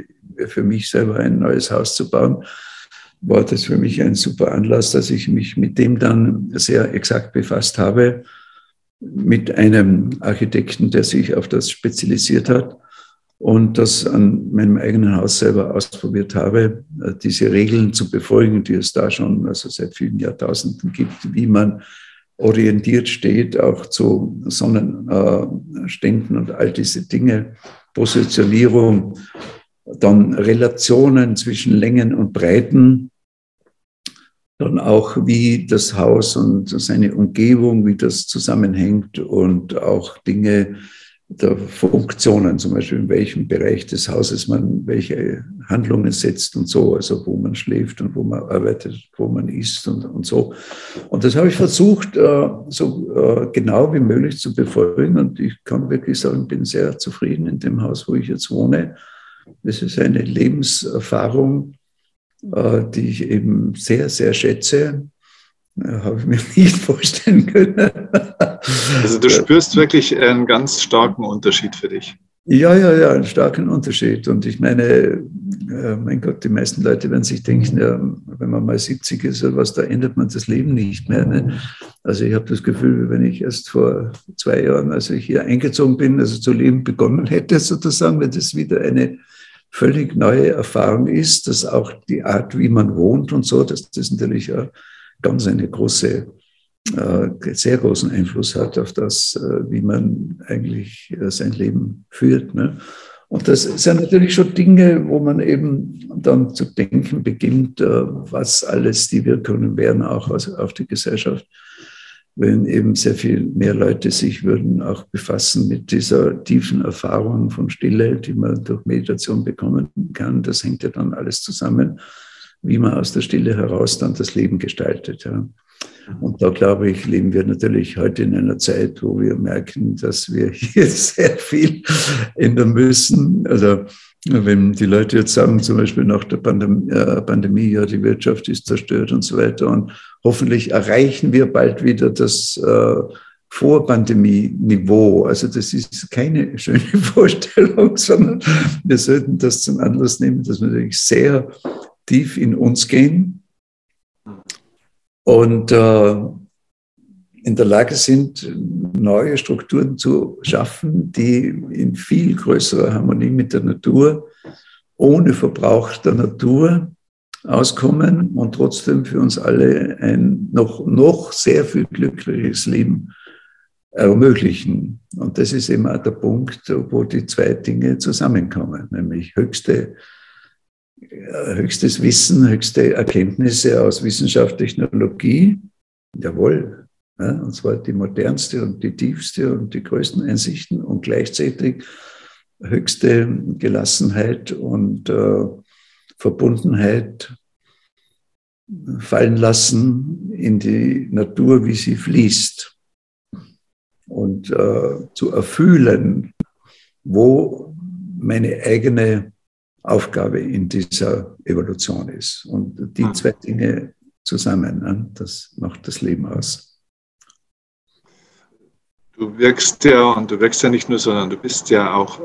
für mich selber ein neues Haus zu bauen, war das für mich ein super Anlass, dass ich mich mit dem dann sehr exakt befasst habe, mit einem Architekten, der sich auf das spezialisiert hat und das an meinem eigenen Haus selber ausprobiert habe, äh, diese Regeln zu befolgen, die es da schon also seit vielen Jahrtausenden gibt, wie man orientiert steht, auch zu Sonnenständen und all diese Dinge, Positionierung, dann Relationen zwischen Längen und Breiten, dann auch wie das Haus und seine Umgebung, wie das zusammenhängt und auch Dinge, der Funktionen, zum Beispiel in welchem Bereich des Hauses man welche Handlungen setzt und so, also wo man schläft und wo man arbeitet, wo man isst und, und so. Und das habe ich versucht, äh, so äh, genau wie möglich zu befolgen und ich kann wirklich sagen, bin sehr zufrieden in dem Haus, wo ich jetzt wohne. Das ist eine Lebenserfahrung, äh, die ich eben sehr, sehr schätze habe ich mir nicht vorstellen können. Also du spürst wirklich einen ganz starken Unterschied für dich. Ja, ja, ja, einen starken Unterschied. Und ich meine, äh, mein Gott, die meisten Leute werden sich denken, ja, wenn man mal 70 ist oder was, da ändert man das Leben nicht mehr. Ne? Also ich habe das Gefühl, wenn ich erst vor zwei Jahren, als ich hier eingezogen bin, also zu leben begonnen hätte, sozusagen, wenn das wieder eine völlig neue Erfahrung ist, dass auch die Art, wie man wohnt und so, dass das natürlich auch ganz eine große äh, sehr großen Einfluss hat auf das, äh, wie man eigentlich äh, sein Leben führt. Ne? Und das sind natürlich schon Dinge, wo man eben dann zu denken beginnt, was alles die Wirkungen wären, auch auf die Gesellschaft, wenn eben sehr viel mehr Leute sich würden auch befassen mit dieser tiefen Erfahrung von Stille, die man durch Meditation bekommen kann. Das hängt ja dann alles zusammen, wie man aus der Stille heraus dann das Leben gestaltet. Ja. Und da glaube ich, leben wir natürlich heute in einer Zeit, wo wir merken, dass wir hier sehr viel ändern müssen. Also wenn die Leute jetzt sagen, zum Beispiel nach der äh, Pandemie, ja, die Wirtschaft ist zerstört und so weiter, und hoffentlich erreichen wir bald wieder das äh, Vor-Pandemie-Niveau. Also das ist keine schöne Vorstellung, sondern wir sollten das zum Anlass nehmen, dass wir natürlich sehr tief in uns gehen und äh, in der Lage sind, neue Strukturen zu schaffen, die in viel größerer Harmonie mit der Natur, ohne Verbrauch der Natur auskommen und trotzdem für uns alle ein noch, noch sehr viel glückliches Leben ermöglichen. Und das ist immer der Punkt, wo die zwei Dinge zusammenkommen, nämlich höchste höchstes Wissen, höchste Erkenntnisse aus Wissenschaft, Technologie. Jawohl. Ja, und zwar die modernste und die tiefste und die größten Einsichten und gleichzeitig höchste Gelassenheit und äh, Verbundenheit fallen lassen in die Natur, wie sie fließt. Und äh, zu erfühlen, wo meine eigene Aufgabe in dieser Evolution ist. Und die hm. zwei Dinge zusammen, ne, das macht das Leben aus. Du wirkst ja, und du wirkst ja nicht nur, sondern du bist ja auch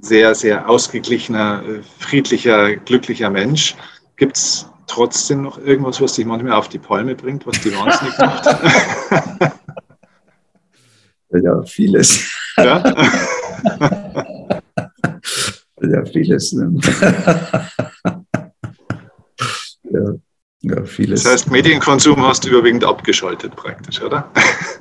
sehr, sehr ausgeglichener, friedlicher, glücklicher Mensch. Gibt es trotzdem noch irgendwas, was dich manchmal auf die Palme bringt, was die wahnsinnig macht? Ja, vieles. Ja? ja vieles. Ne? ja, ja, vieles. Das heißt, Medienkonsum hast du überwiegend abgeschaltet praktisch, oder?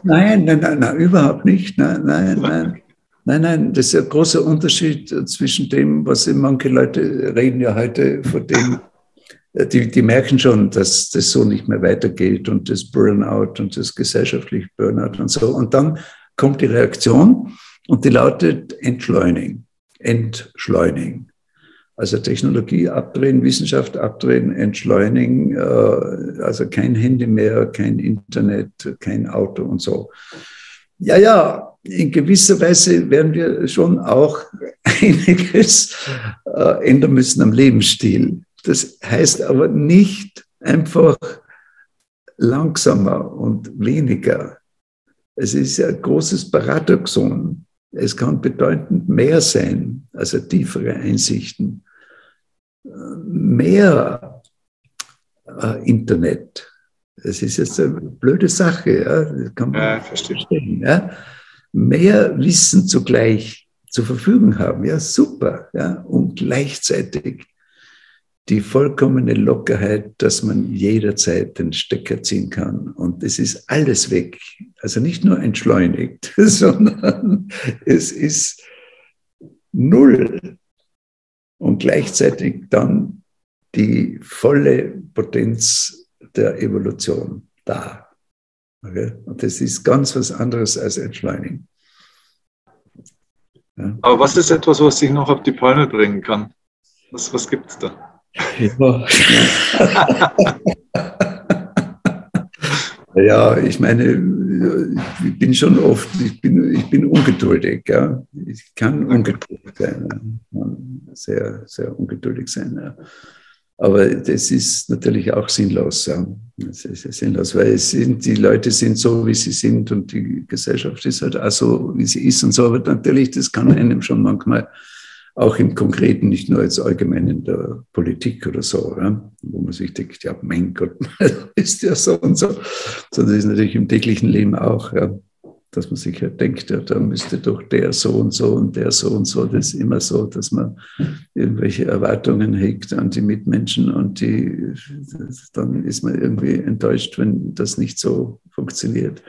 Nein, nein, nein, nein überhaupt nicht. Nein, nein, nein. Nein, nein, das ist ein großer Unterschied zwischen dem, was manche Leute reden ja heute von dem, die, die merken schon, dass das so nicht mehr weitergeht und das Burnout und das gesellschaftliche Burnout und so. Und dann kommt die Reaktion und die lautet Entschleunigen entschleunigen. Also Technologie abdrehen, Wissenschaft abdrehen, entschleunigen, äh, also kein Handy mehr, kein Internet, kein Auto und so. Ja, ja, in gewisser Weise werden wir schon auch einiges äh, ändern müssen am Lebensstil. Das heißt aber nicht einfach langsamer und weniger. Es ist ein großes Paradoxon. Es kann bedeutend mehr sein, also tiefere Einsichten, mehr äh, Internet. Das ist jetzt eine blöde Sache, ja? das kann man ja, verstehen. Ja? Mehr Wissen zugleich zur Verfügung haben, ja, super. Ja? Und gleichzeitig die vollkommene Lockerheit, dass man jederzeit den Stecker ziehen kann. Und es ist alles weg. Also nicht nur entschleunigt, sondern es ist null. Und gleichzeitig dann die volle Potenz der Evolution da. Okay? Und das ist ganz was anderes als Entschleunigen. Ja. Aber was ist etwas, was dich noch auf die Palme bringen kann? Was, was gibt es da? Ja. ja, ich meine, ich bin schon oft, ich bin, ich bin ungeduldig. Ja. Ich kann ungeduldig sein. Sehr, sehr ungeduldig sein. Ja. Aber das ist natürlich auch sinnlos. Ja. Das ist sinnlos, weil es sind, die Leute sind so, wie sie sind und die Gesellschaft ist halt auch so, wie sie ist und so. Aber natürlich, das kann einem schon manchmal auch im Konkreten, nicht nur jetzt allgemein in der Politik oder so, ja, wo man sich denkt, ja, mein Gott, ist ja so und so, sondern das ist natürlich im täglichen Leben auch. Ja dass man sich halt denkt, ja, da müsste doch der so und so und der so und so. Das ist immer so, dass man irgendwelche Erwartungen hegt an die Mitmenschen und die, dann ist man irgendwie enttäuscht, wenn das nicht so funktioniert.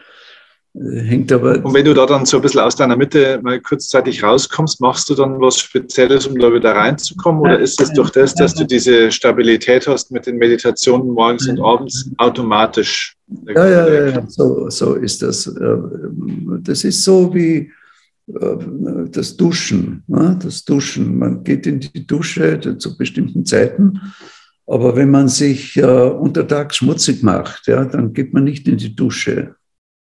Hängt aber. Und wenn du da dann so ein bisschen aus deiner Mitte mal kurzzeitig rauskommst, machst du dann was Spezielles, um da wieder reinzukommen? Oder ist es durch das, dass du diese Stabilität hast mit den Meditationen morgens und abends automatisch? Ja, ja, ja, so, so ist das. Äh, das ist so wie äh, das Duschen. Ne? Das Duschen. Man geht in die Dusche zu bestimmten Zeiten. Aber wenn man sich äh, untertags schmutzig macht, ja, dann geht man nicht in die Dusche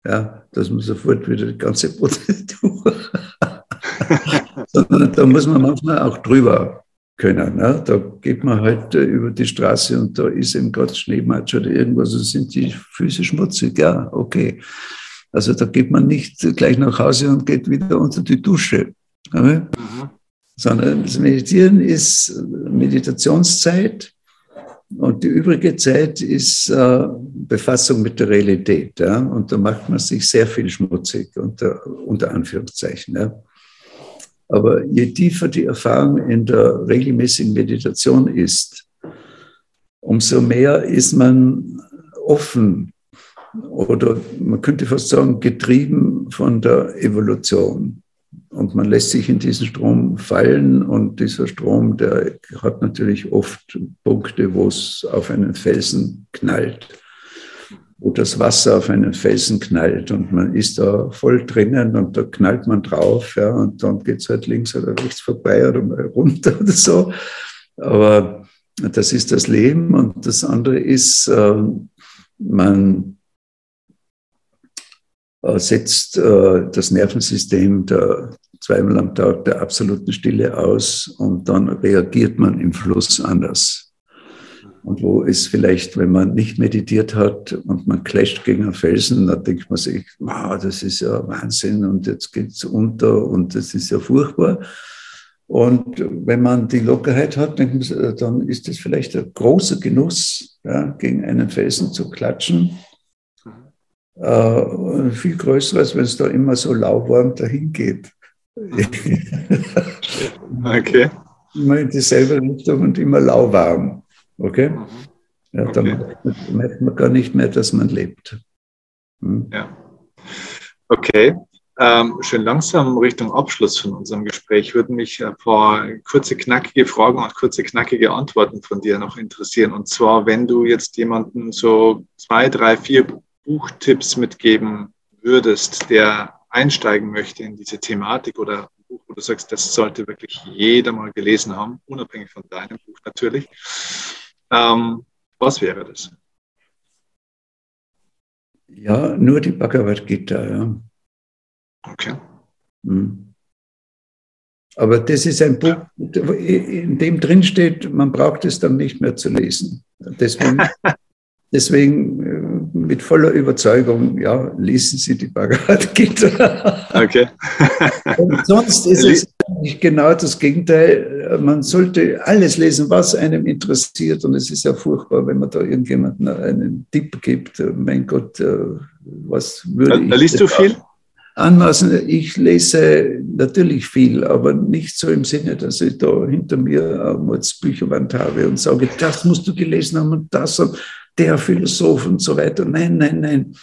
ja, dass man sofort wieder die ganze Prozedur, sondern da muss man manchmal auch drüber können. Ne? Da geht man halt äh, über die Straße und da ist eben gerade Schneematsch oder irgendwas, und sind die Füße schmutzig, ja, okay. Also da geht man nicht gleich nach Hause und geht wieder unter die Dusche. Mhm. Sondern das Meditieren ist Meditationszeit und die übrige Zeit ist äh, Befassung mit der Realität. Ja? Und da macht man sich sehr viel schmutzig, unter, unter Anführungszeichen. Ja? Aber je tiefer die Erfahrung in der regelmäßigen Meditation ist, umso mehr ist man offen oder man könnte fast sagen getrieben von der Evolution. Und man lässt sich in diesen Strom fallen und dieser Strom, der hat natürlich oft Punkte, wo es auf einen Felsen knallt, wo das Wasser auf einen Felsen knallt und man ist da voll drinnen und da knallt man drauf ja, und dann geht es halt links oder rechts vorbei oder mal runter oder so. Aber das ist das Leben und das andere ist, äh, man setzt äh, das Nervensystem der zweimal am Tag der absoluten Stille aus und dann reagiert man im Fluss anders. Und wo ist vielleicht, wenn man nicht meditiert hat und man clasht gegen einen Felsen, dann denkt man sich, wow, das ist ja Wahnsinn und jetzt geht es unter und das ist ja furchtbar. Und wenn man die Lockerheit hat, dann ist es vielleicht ein großer Genuss, ja, gegen einen Felsen zu klatschen äh, viel größer, als wenn es da immer so lauwarm dahin geht. okay. Immer in dieselbe Richtung und immer lauwarm. Okay? Mhm. Ja, okay. dann merkt man gar nicht mehr, dass man lebt. Hm? Ja. Okay. Ähm, schön langsam Richtung Abschluss von unserem Gespräch würden mich ein paar kurze, knackige Fragen und kurze, knackige Antworten von dir noch interessieren. Und zwar, wenn du jetzt jemanden so zwei, drei, vier Buchtipps mitgeben würdest, der einsteigen möchte in diese Thematik oder ein Buch, wo du sagst, das sollte wirklich jeder mal gelesen haben, unabhängig von deinem Buch natürlich, ähm, was wäre das? Ja, nur die Bhagavad Gita, ja. Okay. Hm. Aber das ist ein Buch, in dem drin steht, man braucht es dann nicht mehr zu lesen. Deswegen, deswegen mit voller Überzeugung, ja, lesen Sie die Bhagavad Gita. Okay. Und sonst ist es genau das Gegenteil. Man sollte alles lesen, was einem interessiert. Und es ist ja furchtbar, wenn man da irgendjemanden einen Tipp gibt. Mein Gott, äh, was würde da, ich. Da liest du viel? Anmaßen, ich lese natürlich viel, aber nicht so im Sinne, dass ich da hinter mir eine Bücherwand habe und sage, das musst du gelesen haben und das. Und der Philosoph und so weiter. Nein, nein, nein.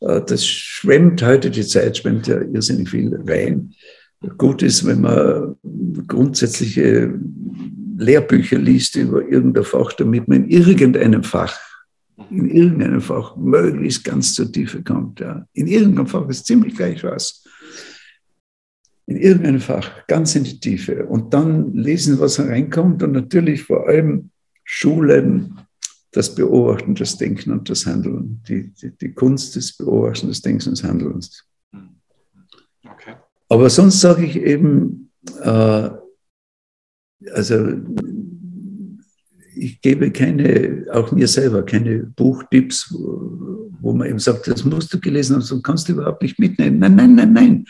Äh, das schwemmt heute, die Zeit schwemmt ja irrsinnig viel rein. Gut ist, wenn man grundsätzliche Lehrbücher liest über irgendein Fach, damit man in irgendeinem Fach, in irgendeinem Fach möglichst ganz zur Tiefe kommt. Ja. In irgendeinem Fach ist ziemlich gleich was. In irgendeinem Fach, ganz in die Tiefe. Und dann lesen, was reinkommt und natürlich vor allem Schulen, das Beobachten, das Denken und das Handeln, die, die, die Kunst des Beobachten, des Denkens und des Handelns. Okay. Aber sonst sage ich eben, äh, also ich gebe keine, auch mir selber, keine Buchtipps, wo, wo man eben sagt, das musst du gelesen haben, sonst kannst du überhaupt nicht mitnehmen. Nein, nein, nein, nein.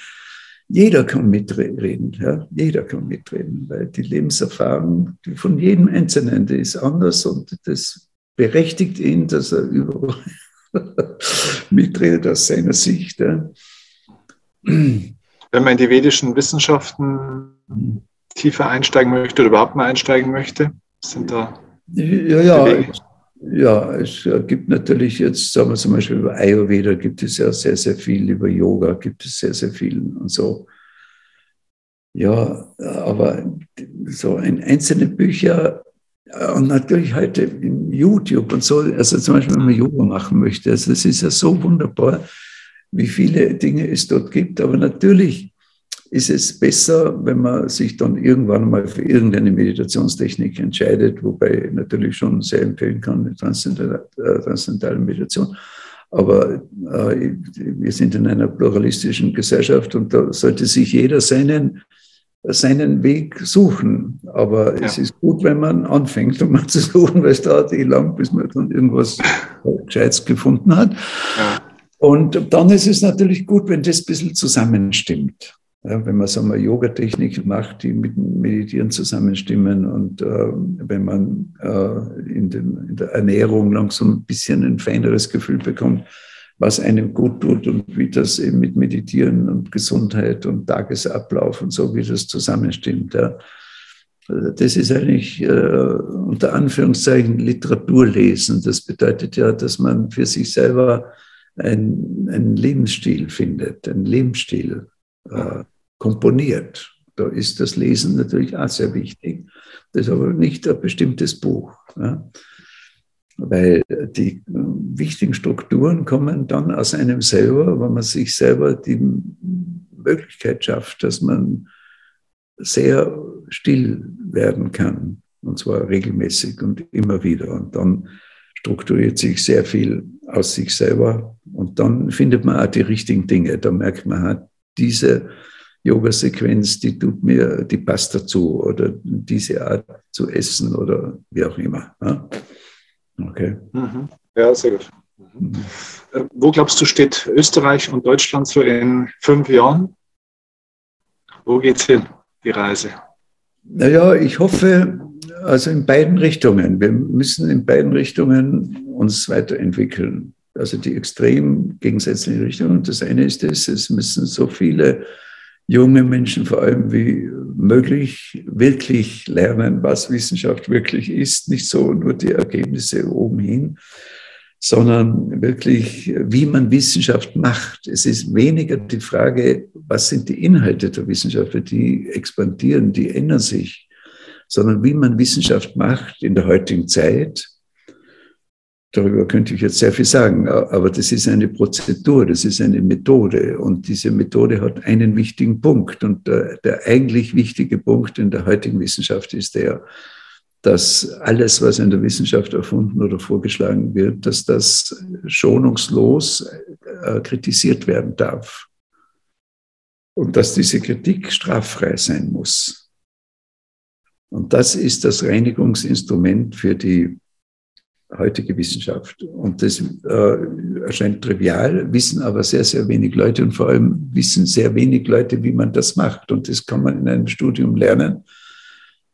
Jeder kann mitreden, ja? jeder kann mitreden, weil die Lebenserfahrung die von jedem Einzelnen, die ist anders und das berechtigt ihn, dass er überall mitredet aus seiner Sicht. Ja? Wenn man in die vedischen Wissenschaften tiefer einsteigen möchte oder überhaupt mal einsteigen möchte, sind da. Ja, ja, ja, es gibt natürlich jetzt, sagen wir zum Beispiel über Ayurveda gibt es ja sehr, sehr viel, über Yoga gibt es sehr, sehr viel und so. Ja, aber so ein, einzelne Bücher und natürlich heute in YouTube und so, also zum Beispiel, wenn man Yoga machen möchte, also es ist ja so wunderbar, wie viele Dinge es dort gibt, aber natürlich ist es besser, wenn man sich dann irgendwann mal für irgendeine Meditationstechnik entscheidet, wobei ich natürlich schon sehr empfehlen kann, die äh, transzendentale Meditation. Aber äh, wir sind in einer pluralistischen Gesellschaft und da sollte sich jeder seinen, seinen Weg suchen. Aber ja. es ist gut, wenn man anfängt, um mal zu suchen, weil es dauert eh lang, bis man dann irgendwas Gescheites gefunden hat. Ja. Und dann ist es natürlich gut, wenn das ein bisschen zusammenstimmt. Ja, wenn man sagen wir, Yoga-Technik macht, die mit dem Meditieren zusammenstimmen und äh, wenn man äh, in, den, in, der Ernährung langsam ein bisschen ein feineres Gefühl bekommt, was einem gut tut und wie das eben mit Meditieren und Gesundheit und Tagesablauf und so, wie das zusammenstimmt. Ja. Also das ist eigentlich äh, unter Anführungszeichen Literatur lesen. Das bedeutet ja, dass man für sich selber einen Lebensstil findet, einen Lebensstil äh, komponiert. Da ist das Lesen natürlich auch sehr wichtig. Das ist aber nicht ein bestimmtes Buch. Ja? Weil die äh, wichtigen Strukturen kommen dann aus einem selber, wenn man sich selber die Möglichkeit schafft, dass man sehr still werden kann. Und zwar regelmäßig und immer wieder. Und dann strukturiert sich sehr viel aus sich selber. Und dann findet man auch die richtigen Dinge. Da merkt man, diese Yoga-Sequenz, die tut mir, die passt dazu oder diese Art zu essen oder wie auch immer. Okay. Mhm. Ja, sehr gut. Mhm. Äh, wo glaubst du, steht Österreich und Deutschland so in fünf Jahren? Wo geht's hin, die Reise? Naja, ich hoffe, also in beiden Richtungen. Wir müssen in beiden Richtungen uns weiterentwickeln. Also die extrem gegensätzlichen Richtungen. Das eine ist es, es müssen so viele junge Menschen vor allem wie möglich wirklich lernen, was Wissenschaft wirklich ist, nicht so nur die Ergebnisse oben hin, sondern wirklich, wie man Wissenschaft macht. Es ist weniger die Frage, was sind die Inhalte der Wissenschaft, die expandieren, die ändern sich, sondern wie man Wissenschaft macht in der heutigen Zeit Darüber könnte ich jetzt sehr viel sagen, aber das ist eine Prozedur, das ist eine Methode und diese Methode hat einen wichtigen Punkt und der, der eigentlich wichtige Punkt in der heutigen Wissenschaft ist der, dass alles, was in der Wissenschaft erfunden oder vorgeschlagen wird, dass das schonungslos äh, kritisiert werden darf und dass diese Kritik straffrei sein muss. Und das ist das Reinigungsinstrument für die heutige Wissenschaft. Und das äh, erscheint trivial, wissen aber sehr, sehr wenig Leute und vor allem wissen sehr wenig Leute, wie man das macht. Und das kann man in einem Studium lernen,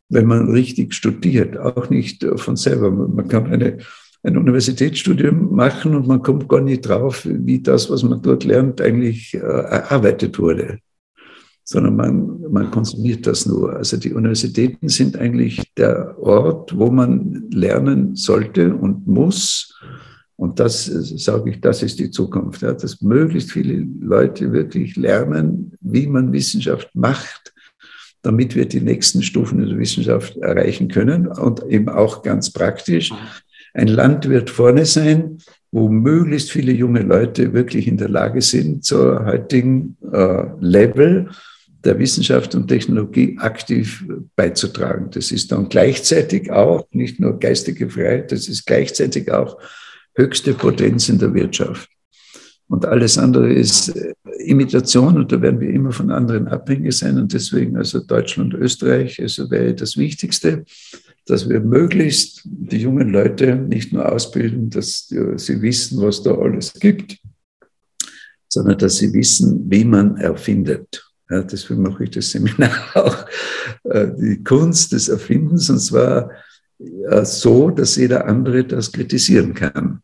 wenn man richtig studiert, auch nicht von selber. Man kann eine, ein Universitätsstudium machen und man kommt gar nicht drauf, wie das, was man dort lernt, eigentlich äh, erarbeitet wurde sondern man, man konsumiert das nur. Also die Universitäten sind eigentlich der Ort, wo man lernen sollte und muss. Und das sage ich, das ist die Zukunft, ja, dass möglichst viele Leute wirklich lernen, wie man Wissenschaft macht, damit wir die nächsten Stufen der Wissenschaft erreichen können und eben auch ganz praktisch. Ein Land wird vorne sein, wo möglichst viele junge Leute wirklich in der Lage sind, zur heutigen äh, Level der Wissenschaft und Technologie aktiv beizutragen. Das ist dann gleichzeitig auch nicht nur geistige Freiheit, das ist gleichzeitig auch höchste Potenz in der Wirtschaft. Und alles andere ist äh, Imitation und da werden wir immer von anderen abhängig sein. Und deswegen also Deutschland Österreich also wäre das Wichtigste, dass wir möglichst die jungen Leute nicht nur ausbilden, dass sie wissen, was da alles gibt, sondern dass sie wissen, wie man erfindet. Ja, deswegen mache ich das Seminar auch. Äh, die Kunst des Erfindens, und zwar äh, so, dass jeder andere das kritisieren kann.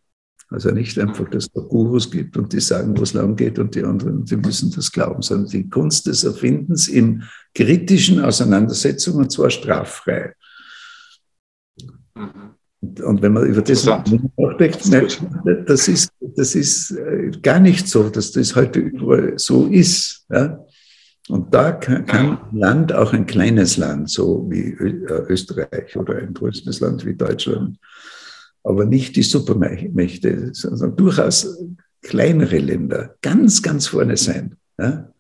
Also nicht einfach, dass es Gurus gibt und die sagen, wo es lang geht und die anderen, die müssen das glauben, sondern die Kunst des Erfindens in kritischen Auseinandersetzungen, und zwar straffrei. Und wenn man über das nachdenkt, merkt man, das ist, das ist äh, gar nicht so, dass das heute überall so ist. Ja? Und da kann, kann Land, auch ein kleines Land, so wie äh, Österreich oder ein größeres Land wie Deutschland, aber nicht die Supermächte, sondern durchaus kleinere Länder ganz, ganz vorne sein. Ja?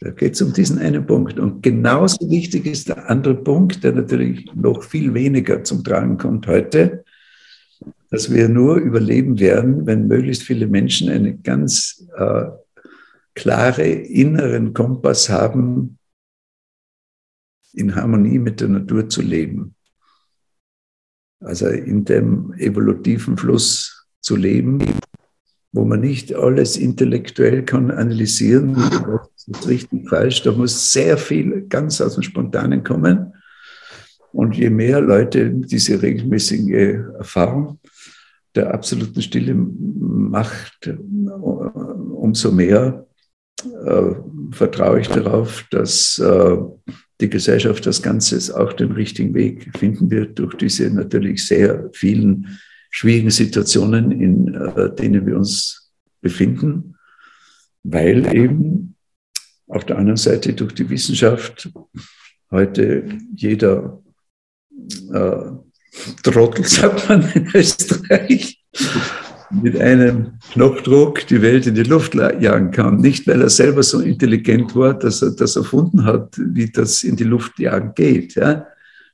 Da geht es um diesen einen Punkt. Und genauso wichtig ist der andere Punkt, der natürlich noch viel weniger zum Tragen kommt heute, dass wir nur überleben werden, wenn möglichst viele Menschen einen ganz äh, klare inneren Kompass haben, in Harmonie mit der Natur zu leben. Also in dem evolutiven Fluss zu leben, wo man nicht alles intellektuell kann analysieren, was ist richtig, falsch. Da muss sehr viel ganz aus dem Spontanen kommen. Und je mehr Leute diese regelmäßige Erfahrung der absoluten Stille macht, umso mehr vertraue ich darauf, dass äh, die Gesellschaft das Ganze auch den richtigen Weg finden wird durch diese natürlich sehr vielen schwierigen Situationen, in äh, denen wir uns befinden, weil eben auf der anderen Seite durch die Wissenschaft heute jeder äh, Trottel, sagt man in Österreich, mit einem Knopfdruck die Welt in die Luft jagen kann. Nicht, weil er selber so intelligent war, dass er das erfunden hat, wie das in die Luft jagen geht, ja?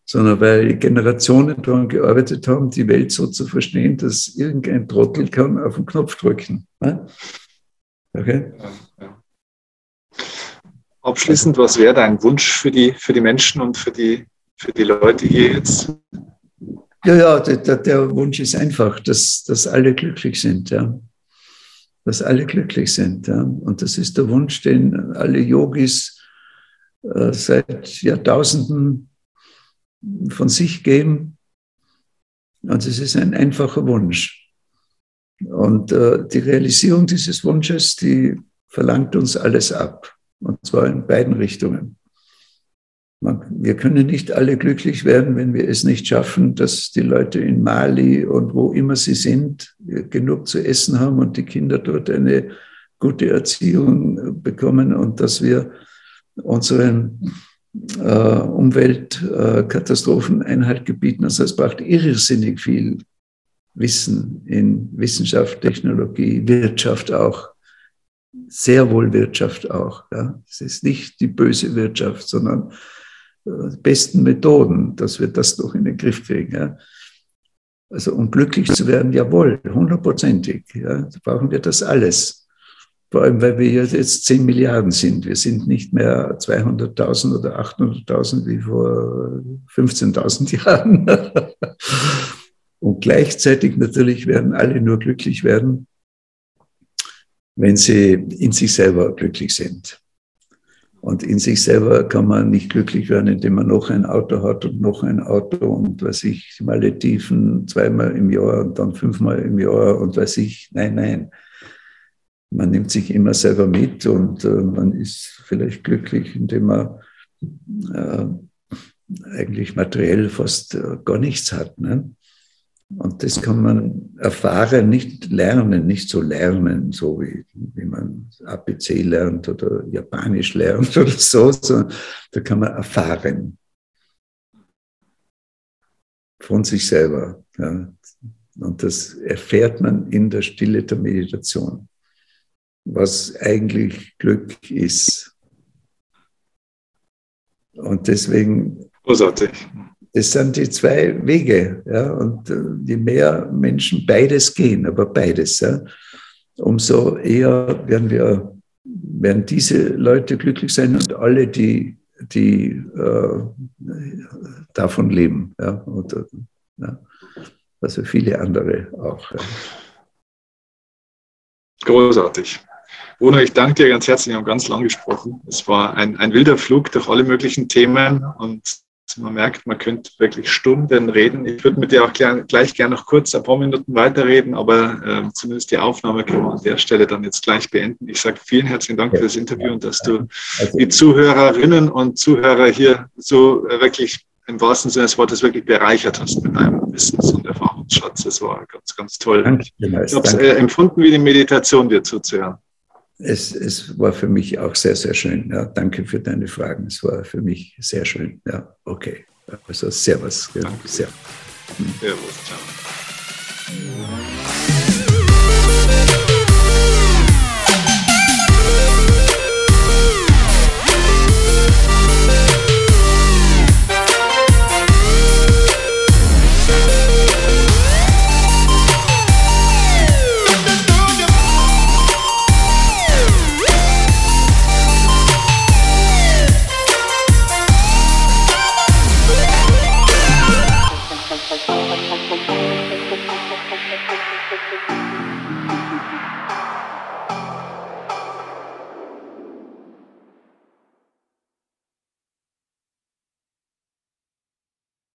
sondern weil Generationen daran gearbeitet haben, die Welt so zu verstehen, dass irgendein Trottel kann auf den Knopf drücken. Ja? Okay? Abschließend, was wäre dein Wunsch für die, für die Menschen und für die, für die Leute hier jetzt? Ja, ja, der, der Wunsch ist einfach, dass, dass alle glücklich sind. Ja dass alle glücklich sind. Ja. Und das ist der Wunsch, den alle Yogis äh, seit Jahrtausenden von sich geben. Und es ist ein einfacher Wunsch. Und äh, die Realisierung dieses Wunsches, die verlangt uns alles ab. Und zwar in beiden Richtungen. Wir können nicht alle glücklich werden, wenn wir es nicht schaffen, dass die Leute in Mali und wo immer sie sind, genug zu essen haben und die Kinder dort eine gute Erziehung bekommen und dass wir unseren äh, Umweltkatastrophen äh, Einhalt gebieten. Also es braucht irrsinnig viel Wissen in Wissenschaft, Technologie, Wirtschaft auch. Sehr wohl Wirtschaft auch. Ja. Es ist nicht die böse Wirtschaft, sondern besten Methoden, dass wir das doch in den Griff kriegen. Ja. Also um glücklich zu werden, jawohl, hundertprozentig. Ja, brauchen wir das alles. Vor allem, weil wir jetzt 10 Milliarden sind. Wir sind nicht mehr 200.000 oder 800.000 wie vor 15.000 Jahren. Und gleichzeitig natürlich werden alle nur glücklich werden, wenn sie in sich selber glücklich sind. Und in sich selber kann man nicht glücklich werden, indem man noch ein Auto hat und noch ein Auto und weiß ich, Maletiefen zweimal im Jahr und dann fünfmal im Jahr und weiß ich, nein, nein man nimmt sich immer selber mit und äh, man ist vielleicht glücklich, indem man äh, eigentlich materiell fast äh, gar nichts hat. Ne? Und das kann man erfahren, nicht lernen, nicht so lernen, so wie, wie man APC lernt oder Japanisch lernt oder so, sondern da kann man erfahren von sich selber. Ja. Und das erfährt man in der Stille der Meditation was eigentlich Glück ist. Und deswegen. Großartig. Das sind die zwei Wege. Ja, und äh, je mehr Menschen beides gehen, aber beides, ja, umso eher werden wir, werden diese Leute glücklich sein und alle, die die äh, davon leben. Ja, und, äh, ja, also viele andere auch. Ja. Großartig. Bruno, ich danke dir ganz herzlich. Wir haben ganz lang gesprochen. Es war ein, ein wilder Flug durch alle möglichen Themen und man merkt, man könnte wirklich Stunden reden. Ich würde mit dir auch gleich, gerne noch kurz ein paar Minuten weiterreden, aber äh, zumindest die Aufnahme können wir an der Stelle dann jetzt gleich beenden. Ich sage vielen herzlichen Dank für das Interview und dass du also die Zuhörerinnen und Zuhörer hier so äh, wirklich im wahrsten Sinne des Wortes wirklich bereichert hast mit deinem Wissens- und Erfahrungsschatz. Das war ganz, ganz toll. Danke, ich habe es äh, empfunden wie eine Meditation, dir zuzuhören es, es war für mich auch sehr, sehr schön. Ja, danke für deine Fragen. Es war für mich sehr schön. Ja, okay. Also Servus. Ja, Servus. Servus. Ciao.